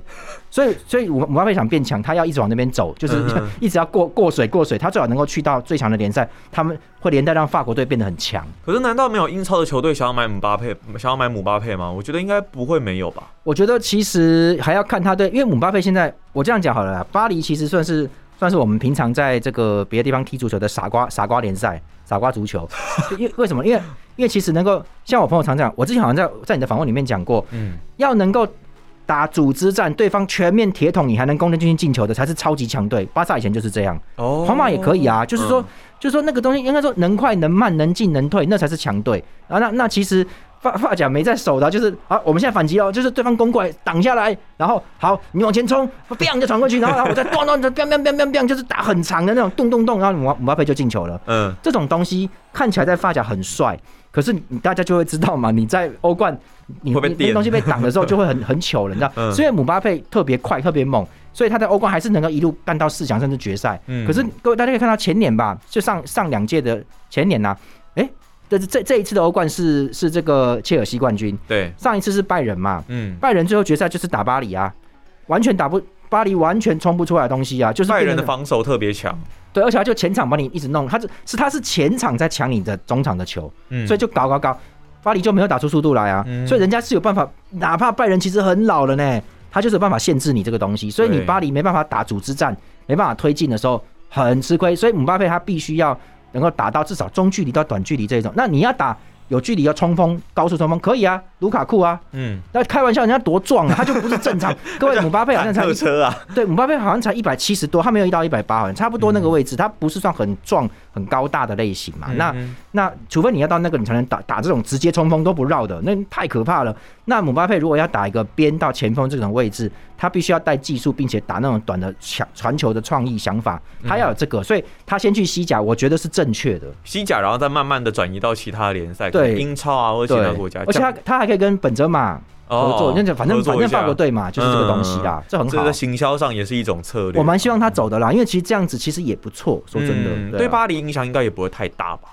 所以，所以姆姆巴佩想变强，他要一直往那边走，就是 一直要过过水过水，他最好能够去到最强的联赛，他们会连带让法国队变得很强。可是，难道没有英超的球队想要买姆巴佩，想要买姆巴佩吗？我觉得应该不会没有吧。我觉得其实还要看他对，因为姆巴佩现在我这样讲好了，巴黎其实算是。算是我们平常在这个别的地方踢足球的傻瓜傻瓜联赛，傻瓜足球。因为什么？因为因为其实能够像我朋友常讲，我之前好像在在你的访问里面讲过，嗯，要能够打组织战，对方全面铁桶，你还能攻得进去进球的，才是超级强队。巴萨以前就是这样，哦，皇马也可以啊，就是说，就是说那个东西应该说能快能慢能进能退，那才是强队啊。那那其实。发发夹没在手的，就是好，我们现在反击哦，就是对方攻过来挡下来，然后好，你往前冲，biang 就传过去，然后然后我再咚咚就 biang biang biang biang biang，就是打很长的那种咚咚咚，然后姆姆巴佩就进球了。嗯，这种东西看起来在发夹很帅，可是大家就会知道嘛，你在欧冠，你那东西被挡的时候就会很很糗了，你知道？所以姆巴佩特别快，特别猛，所以他在欧冠还是能够一路干到四强甚至决赛。嗯，可是各位大家可以看到前年吧，就上上两届的前年呐，哎。这这这一次的欧冠是是这个切尔西冠军，对，上一次是拜仁嘛，嗯，拜仁最后决赛就是打巴黎啊，完全打不巴黎，完全冲不出来的东西啊，就是拜仁的防守特别强，对，而且他就前场帮你一直弄，他是是他是前场在抢你的中场的球，嗯，所以就搞搞搞，巴黎就没有打出速度来啊，嗯。所以人家是有办法，哪怕拜仁其实很老了呢，他就是有办法限制你这个东西，所以你巴黎没办法打组织战，没办法推进的时候很吃亏，所以姆巴佩他必须要能够打到至少中距离到短距离这种，那你要打有距离要冲锋、高速冲锋可以啊，卢卡库啊，嗯，那开玩笑，人家多壮啊，他就不是正常。各位，姆巴佩好像才坦克车啊，对，姆巴佩好像才一百七十多，他没有一到一百八，好像差不多那个位置，他不是算很壮、很高大的类型嘛。那嗯那除非你要到那个，你才能打打这种直接冲锋都不绕的，那太可怕了。那姆巴佩如果要打一个边到前锋这种位置，他必须要带技术，并且打那种短的抢传球的创意想法，他要有这个，所以他先去西甲，我觉得是正确的。西甲，然后再慢慢的转移到其他联赛，对英超啊或者其他国家，而且他他还可以跟本泽马合作，那就反正反正法国队嘛，就是这个东西啦，这很好这个。行销上也是一种策略。我蛮希望他走的啦，因为其实这样子其实也不错。说真的，嗯对啊对巴黎影响应该也不会太大吧？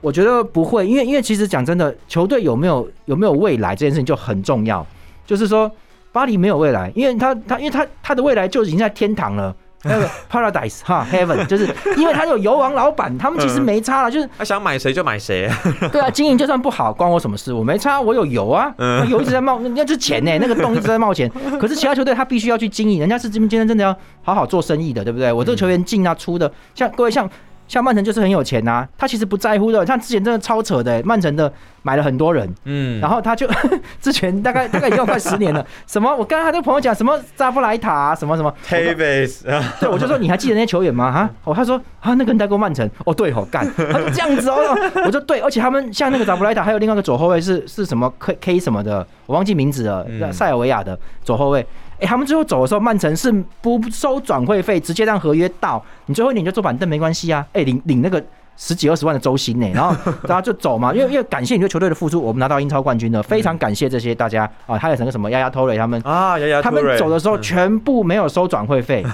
我觉得不会，因为因为其实讲真的，球队有没有有没有未来这件事情就很重要。就是说，巴黎没有未来，因为他他因为他他的未来就已经在天堂了。那个 paradise 哈 heaven，就是因为他有油王老板，他们其实没差了，就是他想买谁就买谁，对啊，经营就算不好，关我什么事？我没差，我有油啊，油一直在冒，那就是钱呢、那个洞一直在冒钱。可是其他球队他必须要去经营，人家是今今天真的要好好做生意的，对不对？我这个球员进啊出的，像各位像像曼城就是很有钱呐、他其实不在乎的。像之前真的超扯的、曼城的买了很多人，嗯，然后他就 之前大概大概已经有快十年了，什么我刚刚还跟朋友讲什么扎布莱塔、啊、什么什么，t a v i s 对，我就说你还记得那些球员吗？哈，哦，他说啊，那个人带过曼城，哦，对哦，干，他说这样子哦，我说对，而且他们像那个扎布莱塔，还有另外一个左后卫是是什么 K K 什么的，我忘记名字了，嗯。塞尔维亚的左后卫。哎、他们最后走的时候，曼城是不收转会费，直接让合约到，你最后一年就坐板凳没关系啊。哎、领领那个十几二十万的周薪呢、然后 然后就走嘛，因为因为感谢你对球队的付出，我们拿到英超冠军了，非常感谢这些大家啊，还有那个什么丫丫托雷他们啊，丫丫，他们走的时候嗯全部没有收转会费，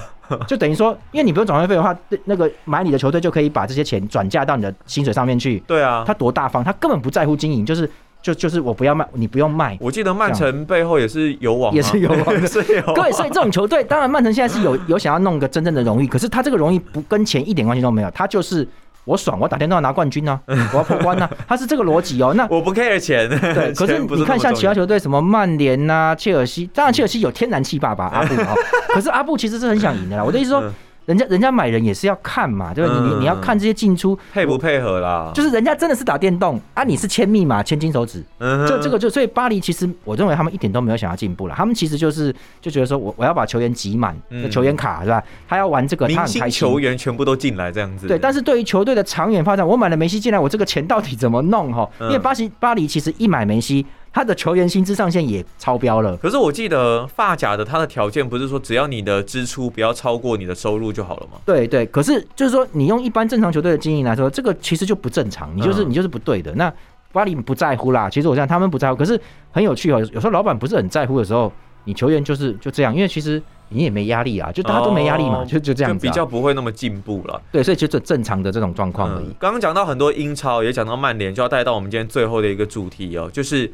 就等于说，因为你不用转会费的话，那个买你的球队就可以把这些钱转嫁到你的薪水上面去。对啊，他多大方，他根本不在乎经营，就是就就是我不要卖，你不用卖。我记得曼城背后也是有网啊，也是有网的。是有对，所以这种球队，当然曼城现在是有有想要弄个真正的荣誉，可是他这个荣誉不跟钱一点关系都没有，他就是我爽，我打电话拿冠军呢、啊，我要破关呢、啊，他是这个逻辑哦。那我不 care 钱，对，可是你看像其他球，球队，什么曼联呐、切尔西，当然切尔西有天然气爸爸阿布哦，可是阿布其实是很想赢的啦。我的意思说嗯，人家人家买人也是要看嘛，对吧？你你要看这些进出，配不配合啦？就是人家真的是打电动啊，你是签密码、签金手指，这这个就所以巴黎其实我认为他们一点都没有想要进步了，他们其实就是就觉得说我我要把球员挤满，嗯球员卡是吧？他要玩这个，他明星球。员全部都进来这样子，对，但是对于球队的长远发展，我买了梅西进来，我这个钱到底怎么弄哈？因为嗯巴西巴黎其实一买梅西，他的球员薪资上限也超标了。可是我记得发甲的他的条件不是说只要你的支出不要超过你的收入就好了吗？对对，可是就是说，你用一般正常球队的经营来说，这个其实就不正常，你就是、嗯你就是不对的。那巴黎不在乎啦，其实我想他们不在乎，可是很有趣哦。有有时候老板不是很在乎的时候，你球员就是就这样，因为其实你也没压力啊，就大家都没压力嘛，哦就就这样子、啊。就比较不会那么进步了。对，所以就正正常的这种状况而已。嗯刚刚讲到很多英超，也讲到曼联，就要带到我们今天最后的一个主题哦，就是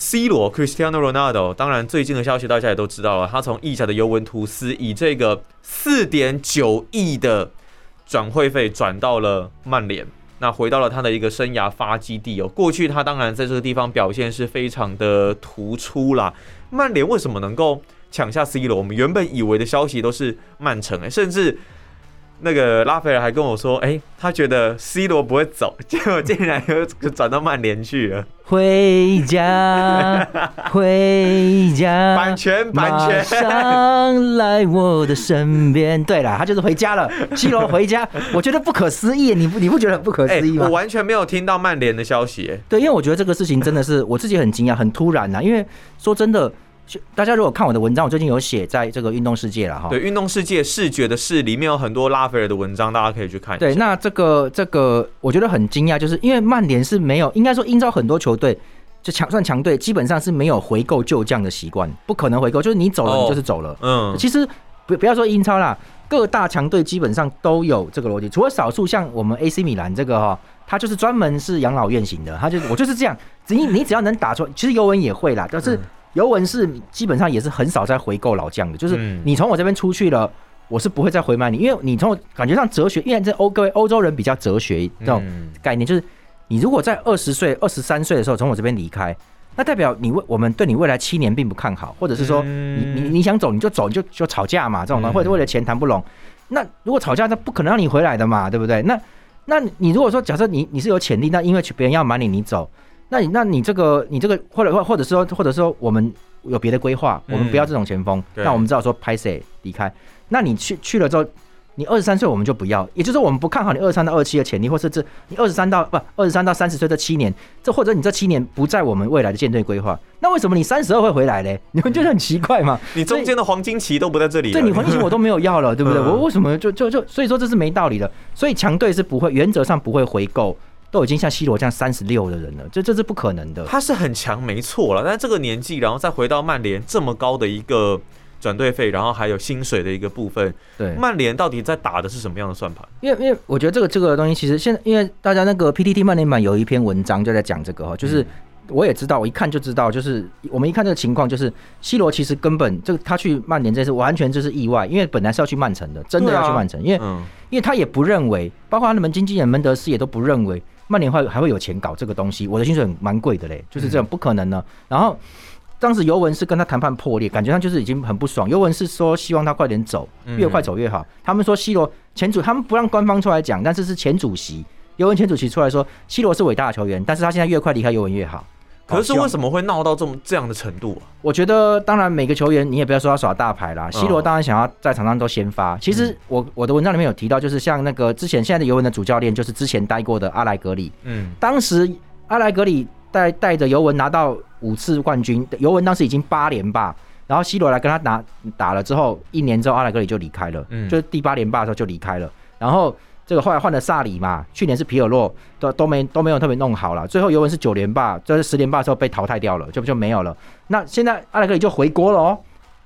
C 罗 Cristiano Ronaldo。当然，最近的消息大家也都知道了，他从意甲的尤文图斯以这个四点九亿的转会费转到了曼联。那回到了他的一个生涯发基地哦。过去他当然在这个地方表现是非常的突出啦。曼联为什么能够抢下 C 罗？我们原本以为的消息都是曼城、甚至那个拉斐尔还跟我说，哎、他觉得 C 罗不会走，结果竟然又转到曼联去了。回家，回家，版权，版马权。上来我的身边。对了，他就是回家了，C 罗回家，我觉得不可思议，你不你不觉得很不可哎、思议吗？我完全没有听到曼联的消息、哎，对，因为我觉得这个事情真的是我自己很惊讶，很突然呐、因为说真的，就大家如果看我的文章，我最近有写在这个运动世界了哈。对，运动世界视觉的视里面有很多拉斐尔的文章，大家可以去看一下。对，那这个这个我觉得很惊讶，就是因为曼联是没有，应该说英超很多球队就强算强队，基本上是没有回购旧将的习惯，不可能回购，就是你走了哦你就是走了。嗯，其实不不要说英超啦，各大强队基本上都有这个逻辑，除了少数像我们 AC 米兰这个哈、他就是专门是养老院型的，他就我就是这样，只你你只要能打出，其实尤文也会啦，但是嗯尤文是基本上也是很少在回购老将的，就是嗯你从我这边出去了。我是不会再回买你，因为你从我感觉上哲学，因为这欧各位欧洲人比较哲学这种嗯概念，就是你如果在二十岁、二十三岁的时候从我这边离开，那代表你未我们对你未来七年并不看好，或者是说你你你想走你就走，你就就吵架嘛，这种的，嗯或者为了钱谈不拢。那如果吵架，那不可能让你回来的嘛，对不对？那那你如果说假设你你是有潜力，那因为别人要买你，你走，那你那你这个你这个或者或或者说或者说我们有别的规划，我们不要这种前锋，对那我们知道说拍谁离开，那你去去了之后。你二十三岁我们就不要，也就是说我们不看好你二十三到二七的潜力，或是这你二十三到不二十三到三十岁这七年，这或者你这七年不在我们未来的舰队规划，那为什么你三十二会回来嘞？你们觉得很奇怪吗？你中间的黄金期都不在这里。对你黄金期我都没有要了，对不对？嗯我为什么就就就所以说这是没道理的。所以强队是不会原则上不会回购，都已经像 C 罗这样三十六的人了，这这是不可能的。他是很强，没错了。但这个年纪，然后再回到曼联这么高的一个转队费，然后还有薪水的一个部分，对，曼联到底在打的是什么样的算盘？因为因为我觉得这个这个东西其实现在因为大家那个 PTT 曼联版有一篇文章就在讲这个哈，就是。我也知道，我一看就知道，就是我们一看这个情况，就是 C 罗其实根本这个他去曼联这次完全就是意外，因为本来是要去曼城的，真的要去曼城，因为嗯，因为他也不认为，包括他们经纪人门德斯也都不认为曼联会还会有钱搞这个东西。我的薪水很蛮贵的嘞，就是这样，不可能呢。然后当时尤文是跟他谈判破裂，感觉上就是已经很不爽。尤文是说希望他快点走，嗯越快走越好。他们说 C 罗前主，他们不让官方出来讲，但是是前主席尤文前主席出来说 C 罗是伟大的球员，但是他现在越快离开尤文越好。可是为？什么会闹到这么这样的程度啊？我觉得，当然每个球员你也不要说他耍大牌啦。C 罗当然想要在场上都先发。其实我我的文章里面有提到，就是像那个之前现在的尤文的主教练，就是之前待过的阿莱格里。嗯，当时阿莱格里带带着尤文拿到五次冠军，尤文当时已经八连霸。然后 C 罗来跟他拿打了之后，一年之后阿莱格里就离开了，嗯就是第八连霸的时候就离开了。然后这个后来换了萨里嘛，去年是皮尔洛，都都没都没有特别弄好了。最后尤文是九连霸，就是十连霸的时候被淘汰掉了，就就没有了。那现在阿莱格里就回国了哦。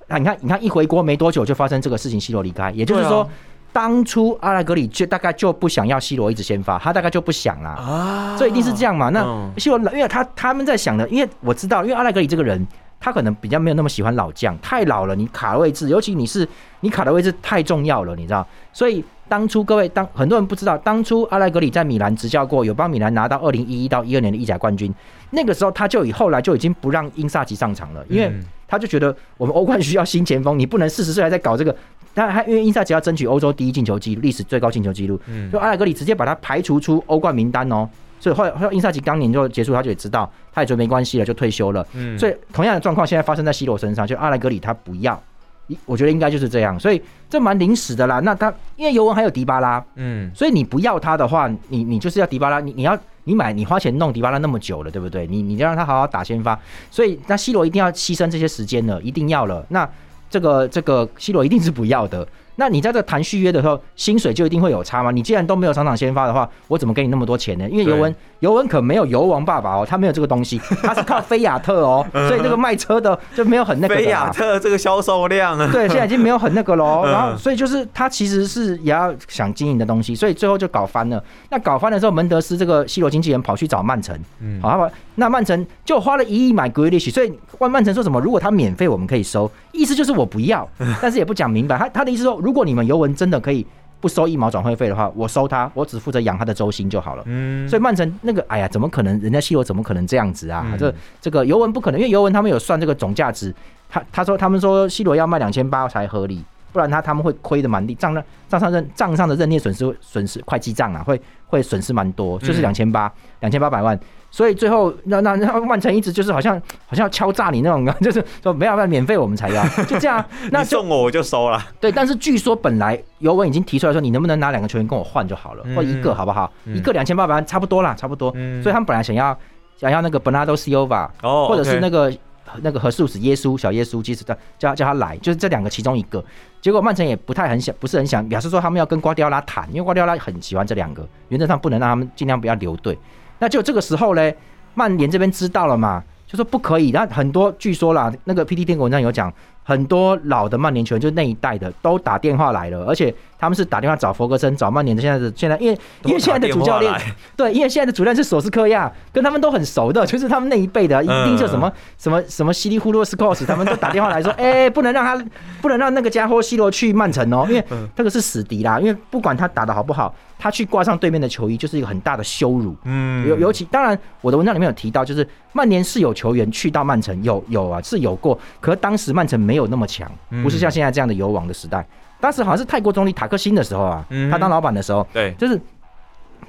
啊，你看，你看一回国没多久就发生这个事情，C 罗离开，也就是说，当初阿莱格里就大概就不想要 C 罗一直先发，他大概就不想啦。啊这一定是这样嘛？那嗯 C 罗，因为他他们在想的，因为我知道，因为阿莱格里这个人，他可能比较没有那么喜欢老将，太老了，你卡的位置，尤其你是你卡的位置太重要了，你知道？所以当初各位当很多人不知道，当初阿莱格里在米兰执教过，有帮米兰拿到二零一一到一二年的意甲冠军，那个时候他就以后来就已经不让英萨奇上场了，因为嗯他就觉得我们欧冠需要新前锋，你不能四十岁还在搞这个。他他，因为英萨奇要争取欧洲第一进球纪录，历史最高进球纪录，嗯就阿莱格里直接把他排除出欧冠名单哦。所以后来后来英萨奇当年就结束，他就也知道，他也觉得没关系了，就退休了。嗯所以同样的状况现在发生在 C 罗身上，就阿莱格里他不要，一我觉得应该就是这样，所以这蛮临时的啦。那他因为尤文还有迪巴拉，嗯所以你不要他的话，你你就是要迪巴拉，你你要你买你花钱弄迪巴拉那么久了，对不对？你你就让他好好打先发，所以那 C 罗一定要牺牲这些时间了，一定要了。那这个这个 C 罗一定是不要的。那你在这谈续约的时候，薪水就一定会有差吗？你既然都没有厂长先发的话，我怎么给你那么多钱呢？因为尤文尤文可没有尤王爸爸哦，他没有这个东西，他是靠菲亚特哦，所以那个卖车的就没有很那个菲亚特这个销售量啊，对，现在已经没有很那个喽。嗯然后，所以就是他其实是也要想经营的东西，所以最后就搞翻了。那搞翻了之后，门德斯这个西罗经纪人跑去找曼城，嗯好，他那曼城就花了一亿买格里奇，所以万曼城说什么？如果他免费，我们可以收，意思就是我不要，但是也不讲明白。他他的意思说，如果你们尤文真的可以不收一毛转会费的话，我收他，我只负责养他的周薪就好了。嗯所以曼城那个，哎呀，怎么可能？人家西罗怎么可能这样子啊？嗯这这个尤文不可能，因为尤文他们有算这个总价值，他他说他们说西罗要卖两千八才合理，不然他他们会亏的蛮厉，账上账上认账上的认列损失损失会计账啊，会会损失蛮多，就是嗯两千八两千八百万。所以最后，那那那曼城一直就是好像好像要敲诈你那种，就是说没有办法免费我们才要，就这样。那送我我就收了，对，但是据说本来尤文已经提出来说，你能不能拿两个球员跟我换就好了，嗯或一个好不好？嗯一个两千八百万差不多啦，差不多。嗯所以他们本来想要想要那个 Bernardo Silva，哦，或者是那个个那个和素斯耶稣小耶稣，其实叫叫叫他来，就是这两个其中一个。结果曼城也不太很想，不是很想，表示说他们要跟瓜迪奥拉谈，因为瓜迪奥拉很喜欢这两个，原则上不能让他们尽量不要留队。那就这个时候呢，曼联这边知道了嘛，就说不可以。那很多据说啦，那个 PT 天文章有讲，很多老的曼联球员，就是那一代的，都打电话来了，而且他们是打电话找弗格森，找曼联的现在的现在，因为因为现在的主教练对，因为现在的主任是索斯科亚，跟他们都很熟的，就是他们那一辈的，一定就什么、什么什么西利呼洛斯科斯，他们都打电话来说，哎、不能让他，不能让那个家伙西罗去曼城哦，因为这个是死敌啦，因为不管他打的好不好，他去挂上对面的球衣就是一个很大的羞辱。嗯尤尤其当然，我的文章里面有提到，就是曼联是有球员去到曼城，有有啊是有过，可是当时曼城没有那么强，不是像现在这样的有网的时代。当时好像是泰国总理塔克辛的时候啊，嗯他当老板的时候，对，就是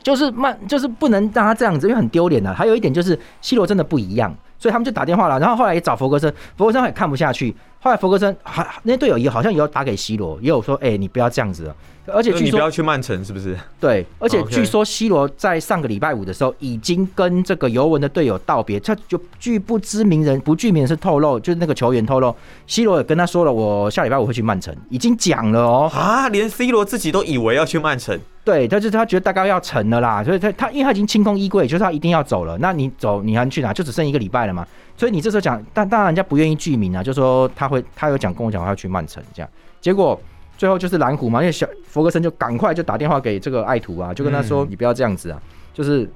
就是曼就是不能让他这样子，因为很丢脸的。还有一点就是，C 罗真的不一样，所以他们就打电话了，然后后来也找佛格森，佛格森也看不下去，后来佛格森还那些队友也好像也有打给 C 罗，也有说，哎、你不要这样子了。而且据说你不要去曼城，是不是？对，而且据说 C 罗在上个礼拜五的时候已经跟这个尤文的队友道别，他就据不知名人不具名人士透露，就是那个球员透露，，C 罗也跟他说了，我下礼拜五会去曼城，已经讲了哦。啊，连 C 罗自己都以为要去曼城，对，他就是他觉得大概要成了啦，所以他他因为他已经清空衣柜，就是他一定要走了。那你走，你还去哪？就只剩一个礼拜了嘛。所以你这时候讲，但当然人家不愿意具名啊，就说他会，他有讲跟我讲他要去曼城这样。结果最后就是蓝湖嘛，因为小弗格森就赶快就打电话给这个爱徒啊，就跟他说、嗯你不要这样子啊，就是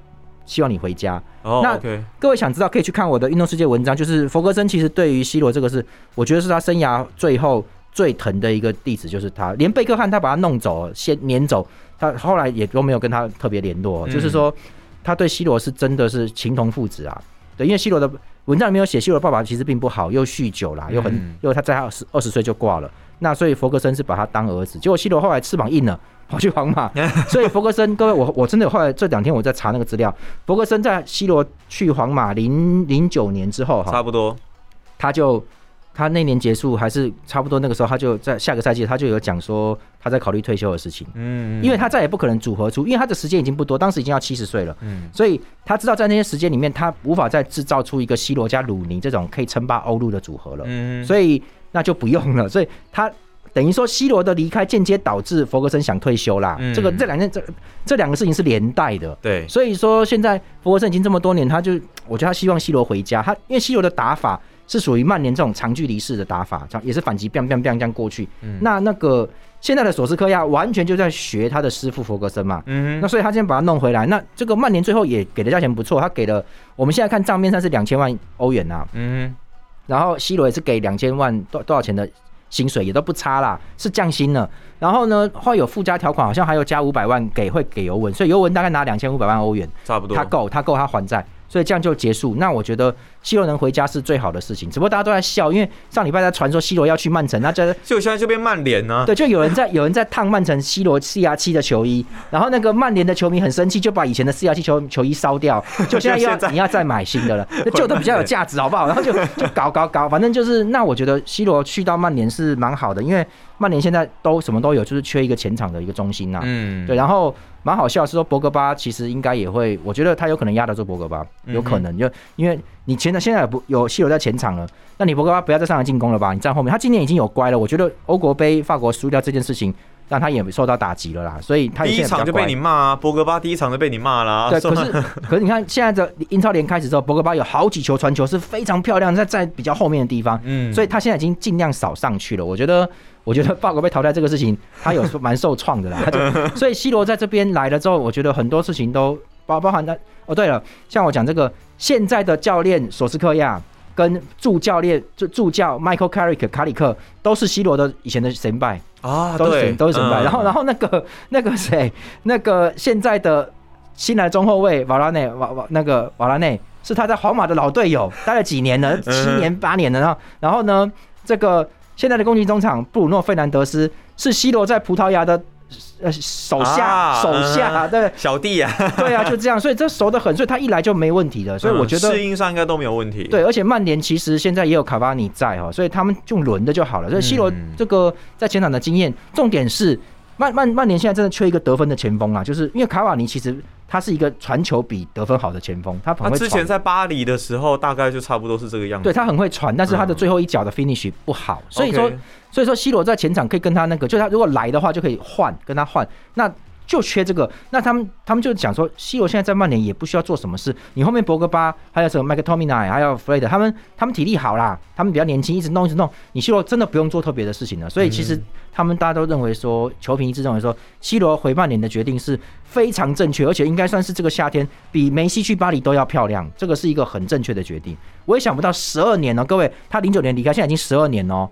希望你回家。哦那各位想知道可以去看我的运动世界文章，就是弗格森其实对于 C 罗这个是，我觉得是他生涯最后最疼的一个弟子，就是他，连贝克汉他把他弄走，先撵走，他后来也都没有跟他特别联络，嗯就是说他对 C 罗是真的是情同父子啊。对，因为 C 罗的文章里面有写，C 罗爸爸其实并不好，又酗酒啦，又很嗯。又他在他二十二十岁就挂了，那所以弗格森是把他当儿子，结果 C 罗后来翅膀硬了。跑去皇马，所以弗格森，各位，我我真的后来这两天我在查那个资料，弗格森在 C 罗去皇马零零九年之后哈，差不多，他就他那年结束还是差不多那个时候，他就在下个赛季他就有讲说他在考虑退休的事情，嗯，因为他再也不可能组合出，因为他的时间已经不多，当时已经要七十岁了，嗯。所以他知道在那些时间里面，他无法再制造出一个 C 罗加鲁尼这种可以称霸欧陆的组合了，嗯，所以那就不用了，所以他。等于说，C 罗的离开间接导致弗格森想退休啦。嗯。这个这两件这这两个事情是连带的。对，所以说现在弗格森已经这么多年，他就我觉得他希望 C 罗回家，他因为 C 罗的打法是属于曼联这种长距离式的打法，这样也是反击 biang biang biang 这样过去。嗯那那个现在的索斯科亚完全就在学他的师傅弗格森嘛。嗯那所以他今天把他弄回来，那这个曼联最后也给的价钱不错，他给了我们现在看账面上是两千万欧元呐、嗯然后 C 罗也是给两千万多多少钱的薪水，也都不差啦，是降薪了。然后呢，会有附加条款，好像还有加五百万给会给尤文，所以尤文大概拿两千五百万欧元。差不多，他够，他够他还债，所以这样就结束。那我觉得 C 罗能回家是最好的事情，只不过大家都在笑，因为上礼拜在传说 C 罗要去曼城，那这就现在就变曼联呢，对，就有人在有人在烫曼城 C 罗四牙七的球衣，然后那个曼联的球迷很生气，就把以前的四牙七球球衣烧掉，就现在要你要再买新的了，那旧的比较有价值，好不好？然后就就搞搞搞，反正就是那我觉得 C 罗去到曼联是蛮好的，因为曼联现在都什么都有，就是缺一个前场的一个中心呐、嗯，对，然后蛮好笑是说博格巴其实应该也会，我觉得他有可能压得住博格巴，有可能就因为你前场现在不有西罗在前场了，那你博格巴不要再上来进攻了吧，你站后面，他今年已经有乖了，我觉得欧国杯法国输掉这件事情让他也受到打击了啦，所以他第一场就被你。骂啊，博格巴第一场就被你骂啦，对，可是可是你看现在的英超联开始之后，博格巴有好几球传球是非常漂亮，在在比较后面的地方，嗯，所以他现在已经尽量少上去了。我觉得，我觉得法国被淘汰这个事情，他有蛮受创的啦。他就 所以 C 罗在这边来了之后，我觉得很多事情都包包含在。哦，对了，像我讲这个现在的教练索斯克亚跟助教练助助教 Michael Carrick 卡里克都是 C 罗的以前的神拜，啊，都是对，神都是神拜。嗯然后然后那个那个谁，那个现在的新来中后卫瓦拉内瓦瓦那个瓦拉内是他在皇马的老队友，待了几年了，嗯七年八年了。然后然后呢，这个现在的攻击中场布鲁诺费南德斯是 C 罗在葡萄牙的。呃，手下、啊手下，嗯对小弟啊，对啊，就这样，所以这熟的很，所以他一来就没问题的，所以我觉得嗯适应上应该都没有问题。，对，而且曼联其实现在也有卡巴尼在哈，所以他们就轮的就好了。所以 C 罗嗯这个在前场的经验，重点是曼曼曼联现在真的缺一个得分的前锋啊，就是因为卡瓦尼其实他是一个传球比得分好的前锋，他很会传。他之前在巴黎的时候，大概就差不多是这个样子。对他很会传，但是他的嗯最后一脚的 finish 不好，所以说所以说 C 罗在前场可以跟他那个，就是他如果来的话就可以换跟他换。那就缺这个。那他们他们就讲说，C 罗现在在曼联也不需要做什么事，你后面博格巴还有什么麦克托米奈，还有弗雷德，他们他们体力好啦，他们比较年轻，一直弄一直弄，你 C 罗真的不用做特别的事情了。所以其实他们大家都认为说，球评一致认为说，C 罗回曼联的决定是非常正确，而且应该算是这个夏天比梅西去巴黎都要漂亮，这个是一个很正确的决定。我也想不到十二年了，各位，他零九年离开，现在已经十二年了。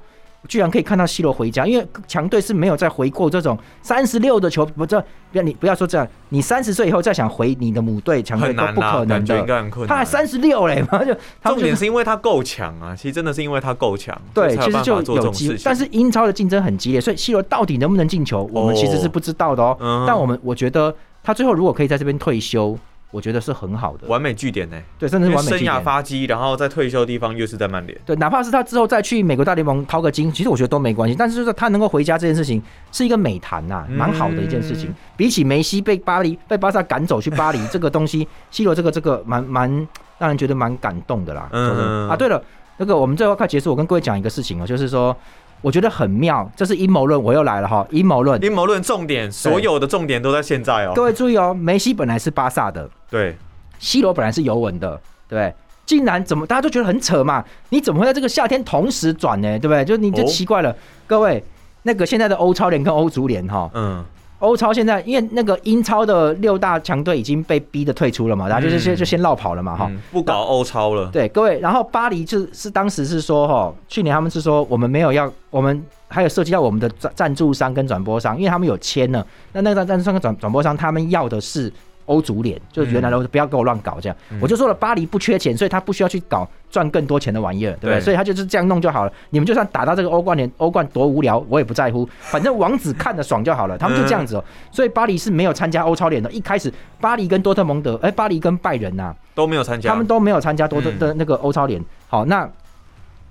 居然可以看到 C 罗回家，因为强队是没有再回过这种三十六的球，不这不要你不要说这样，你三十岁以后再想回你的母队强队都不可能的。他还三十六嘞，就重点是因为他够强啊，其实真的是因为他够强。对，其实就有机会，但是英超的竞争很激烈，所以 C 罗到底能不能进球，我们其实是不知道的哦。但我们我觉得他最后如果可以在这边退休。我觉得是很好的，完美据点呢。对，甚至完美生涯发迹，然后在退休的地方又是在曼联。对，哪怕是他之后再去美国大联盟掏个金，其实我觉得都没关系。但是就是他能够回家这件事情是一个美谈呐，蛮好的一件事情。比起梅西被巴黎被巴萨赶走去巴黎 这个东西，C 罗这个这个蛮蛮让人觉得蛮感动的啦。嗯啊，对了，那个我们最后快结束，我跟各位讲一个事情哦，就是说。我觉得很妙，这是阴谋论，我又来了哈！阴谋论，阴谋论重点，所有的重点都在现在哦。各位注意哦，梅西本来是巴萨的，对；C 罗本来是尤文的，对。竟然怎么大家都觉得很扯嘛？你怎么会在这个夏天同时转呢？对不对？就你就奇怪了。各位，那个现在的欧超联跟欧足联哈，嗯。欧超现在因为那个英超的六大强队已经被逼的退出了嘛，然后就是先就先绕跑了嘛，哈，不搞欧超了。对，各位，然后巴黎就是当时是说哈，去年他们是说我们没有要，我们还有涉及到我们的赞赞助商跟转播商，因为他们有签了，那那个赞助商跟转转播商他们要的是。欧足联就是原来的，不要给我乱搞这样。我就说了，巴黎不缺钱，所以他不需要去搞赚更多钱的玩意儿，对不对？所以他就是这样弄就好了。你们就算打到这个欧冠联，欧冠多无聊，我也不在乎，反正王子看的爽就好了。他们就这样子哦。所以巴黎是没有参加欧超联的。一开始，巴黎跟多特蒙德，哎，巴黎跟拜仁呐都没有参加，他们都没有参加多特的那个欧超联。好，那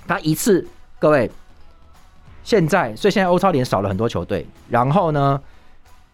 他一次，各位，现在所以现在欧超联少了很多球队，然后呢？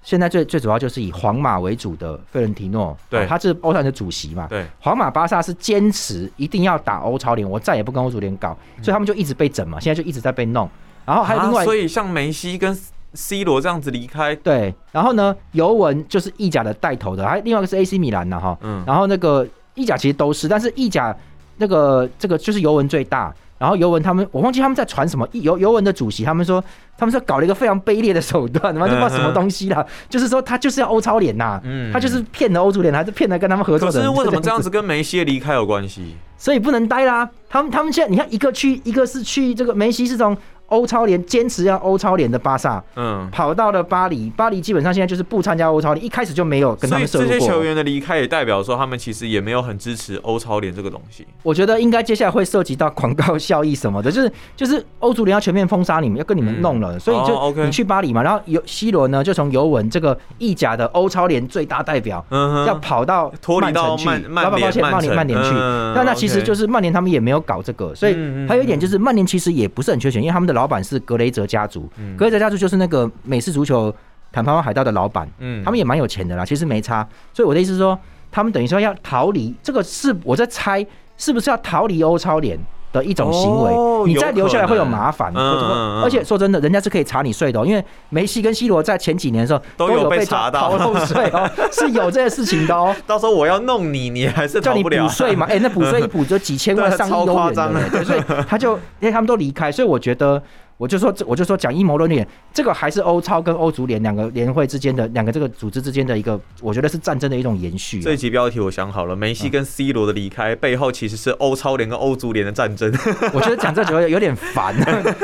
现在最最主要就是以皇马为主的费伦提诺，对，他是欧联的主席嘛，对，皇马、巴萨是坚持一定要打欧超联，我再也不跟欧足联搞，所以他们就一直被整嘛，现在就一直在被弄。然后还有另外，所以像梅西跟 C 罗这样子离开，对，然后呢，尤文就是意甲的带头的，还另外一个是 AC 米兰的哈，嗯，然后那个意甲其实都是，但是意甲那个这个就是尤文最大。然后尤文他们，我忘记他们在传什么。尤尤文的主席他们说，他们说搞了一个非常卑劣的手段，他妈就不知道什么东西了。就是说他就是要欧超脸呐，他就是骗了欧足联，还是骗了跟他们合作的。可是为什么这样子跟梅西离开有关系？所以不能待啦。他们他们现在你看，一个去一个是去这个梅西是从。欧超联坚持要欧超联的巴萨，嗯，跑到了巴黎，巴黎基本上现在就是不参加欧超联，一开始就没有跟他们。涉过。这些球员的离开也代表说，他们其实也没有很支持欧超联这个东西。我觉得应该接下来会涉及到广告效益什么的，就是就是欧足联要全面封杀你们，要跟你们弄了，所以就你去巴黎嘛，然后尤 C 罗呢就从尤文这个意甲的欧超联最大代表，嗯，要跑到脱离到曼曼联曼联曼联去，那那其实就是曼联他们也没有搞这个，所以还有一点就是曼联其实也不是很缺钱，因为他们的老板是格雷泽家族，格雷泽家族就是那个美式足球坦帕湾海盗的老板，嗯，他们也蛮有钱的啦，其实没差。所以我的意思是说，他们等于说要逃离这个，是我在猜，是不是要逃离欧超联的一种行为？你再留下来会有麻烦，而且说真的，人家是可以查你税的，因为梅西跟 C 罗在前几年的时候都有被查到逃漏税哦，是有这些事情的哦。到时候我要弄你，你还是叫你补税嘛？哎，那补税一补就几千万、上亿欧元的，所以他就因为他们都离开，所以我觉得。我就说，这我就说讲阴谋论点，这个还是欧超跟欧足联两个联会之间的两个这个组织之间的一个，我觉得是战争的一种延续。这一集标题我想好了，梅西跟 C 罗的离开背后其实是欧超联跟欧足联的战争。我觉得讲这有有点烦，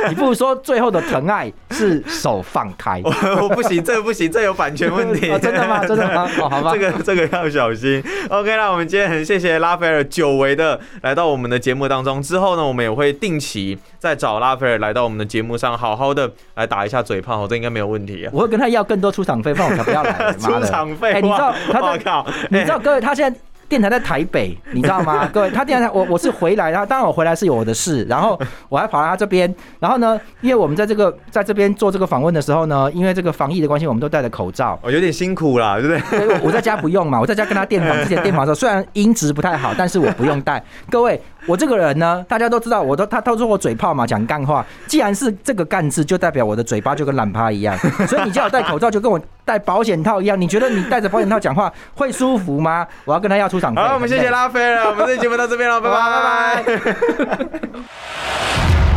你不如说最后的疼爱是手放开。我 不行，这个不行，这有版权问题。真的吗？真的吗？哦，好吧，这个这个要小心。OK，那我们今天很谢谢拉斐尔久违的来到我们的节目当中。之后呢，我们也会定期再找拉斐尔来到我们的节目上，好好的来打一下嘴炮，这应该没有问题啊。我会跟他要更多出场费，不然我才不要来。出场费，哎，你知道他在？你知道各位，他现在。电台在台北，你知道吗？各位，他电台我我是回来，然后当然我回来是有我的事，然后我还跑到他这边，然后呢，因为我们在这个在这边做这个访问的时候呢，因为这个防疫的关系，我们都戴着口罩，哦，有点辛苦啦，对不对？我在家不用嘛，我在家跟他电访之前 电访的时候，虽然音质不太好，但是我不用戴。各位，我这个人呢，大家都知道，我都他都说我嘴炮嘛，讲干话。既然是这个干字，就代表我的嘴巴就跟懒趴一样，所以你叫我戴口罩，就跟我。戴保险套一样。你觉得你戴着保险套讲话会舒服吗？我要跟他要出场费。好，我们谢谢。拉菲了，我们这期节目到这边了，拜拜拜拜。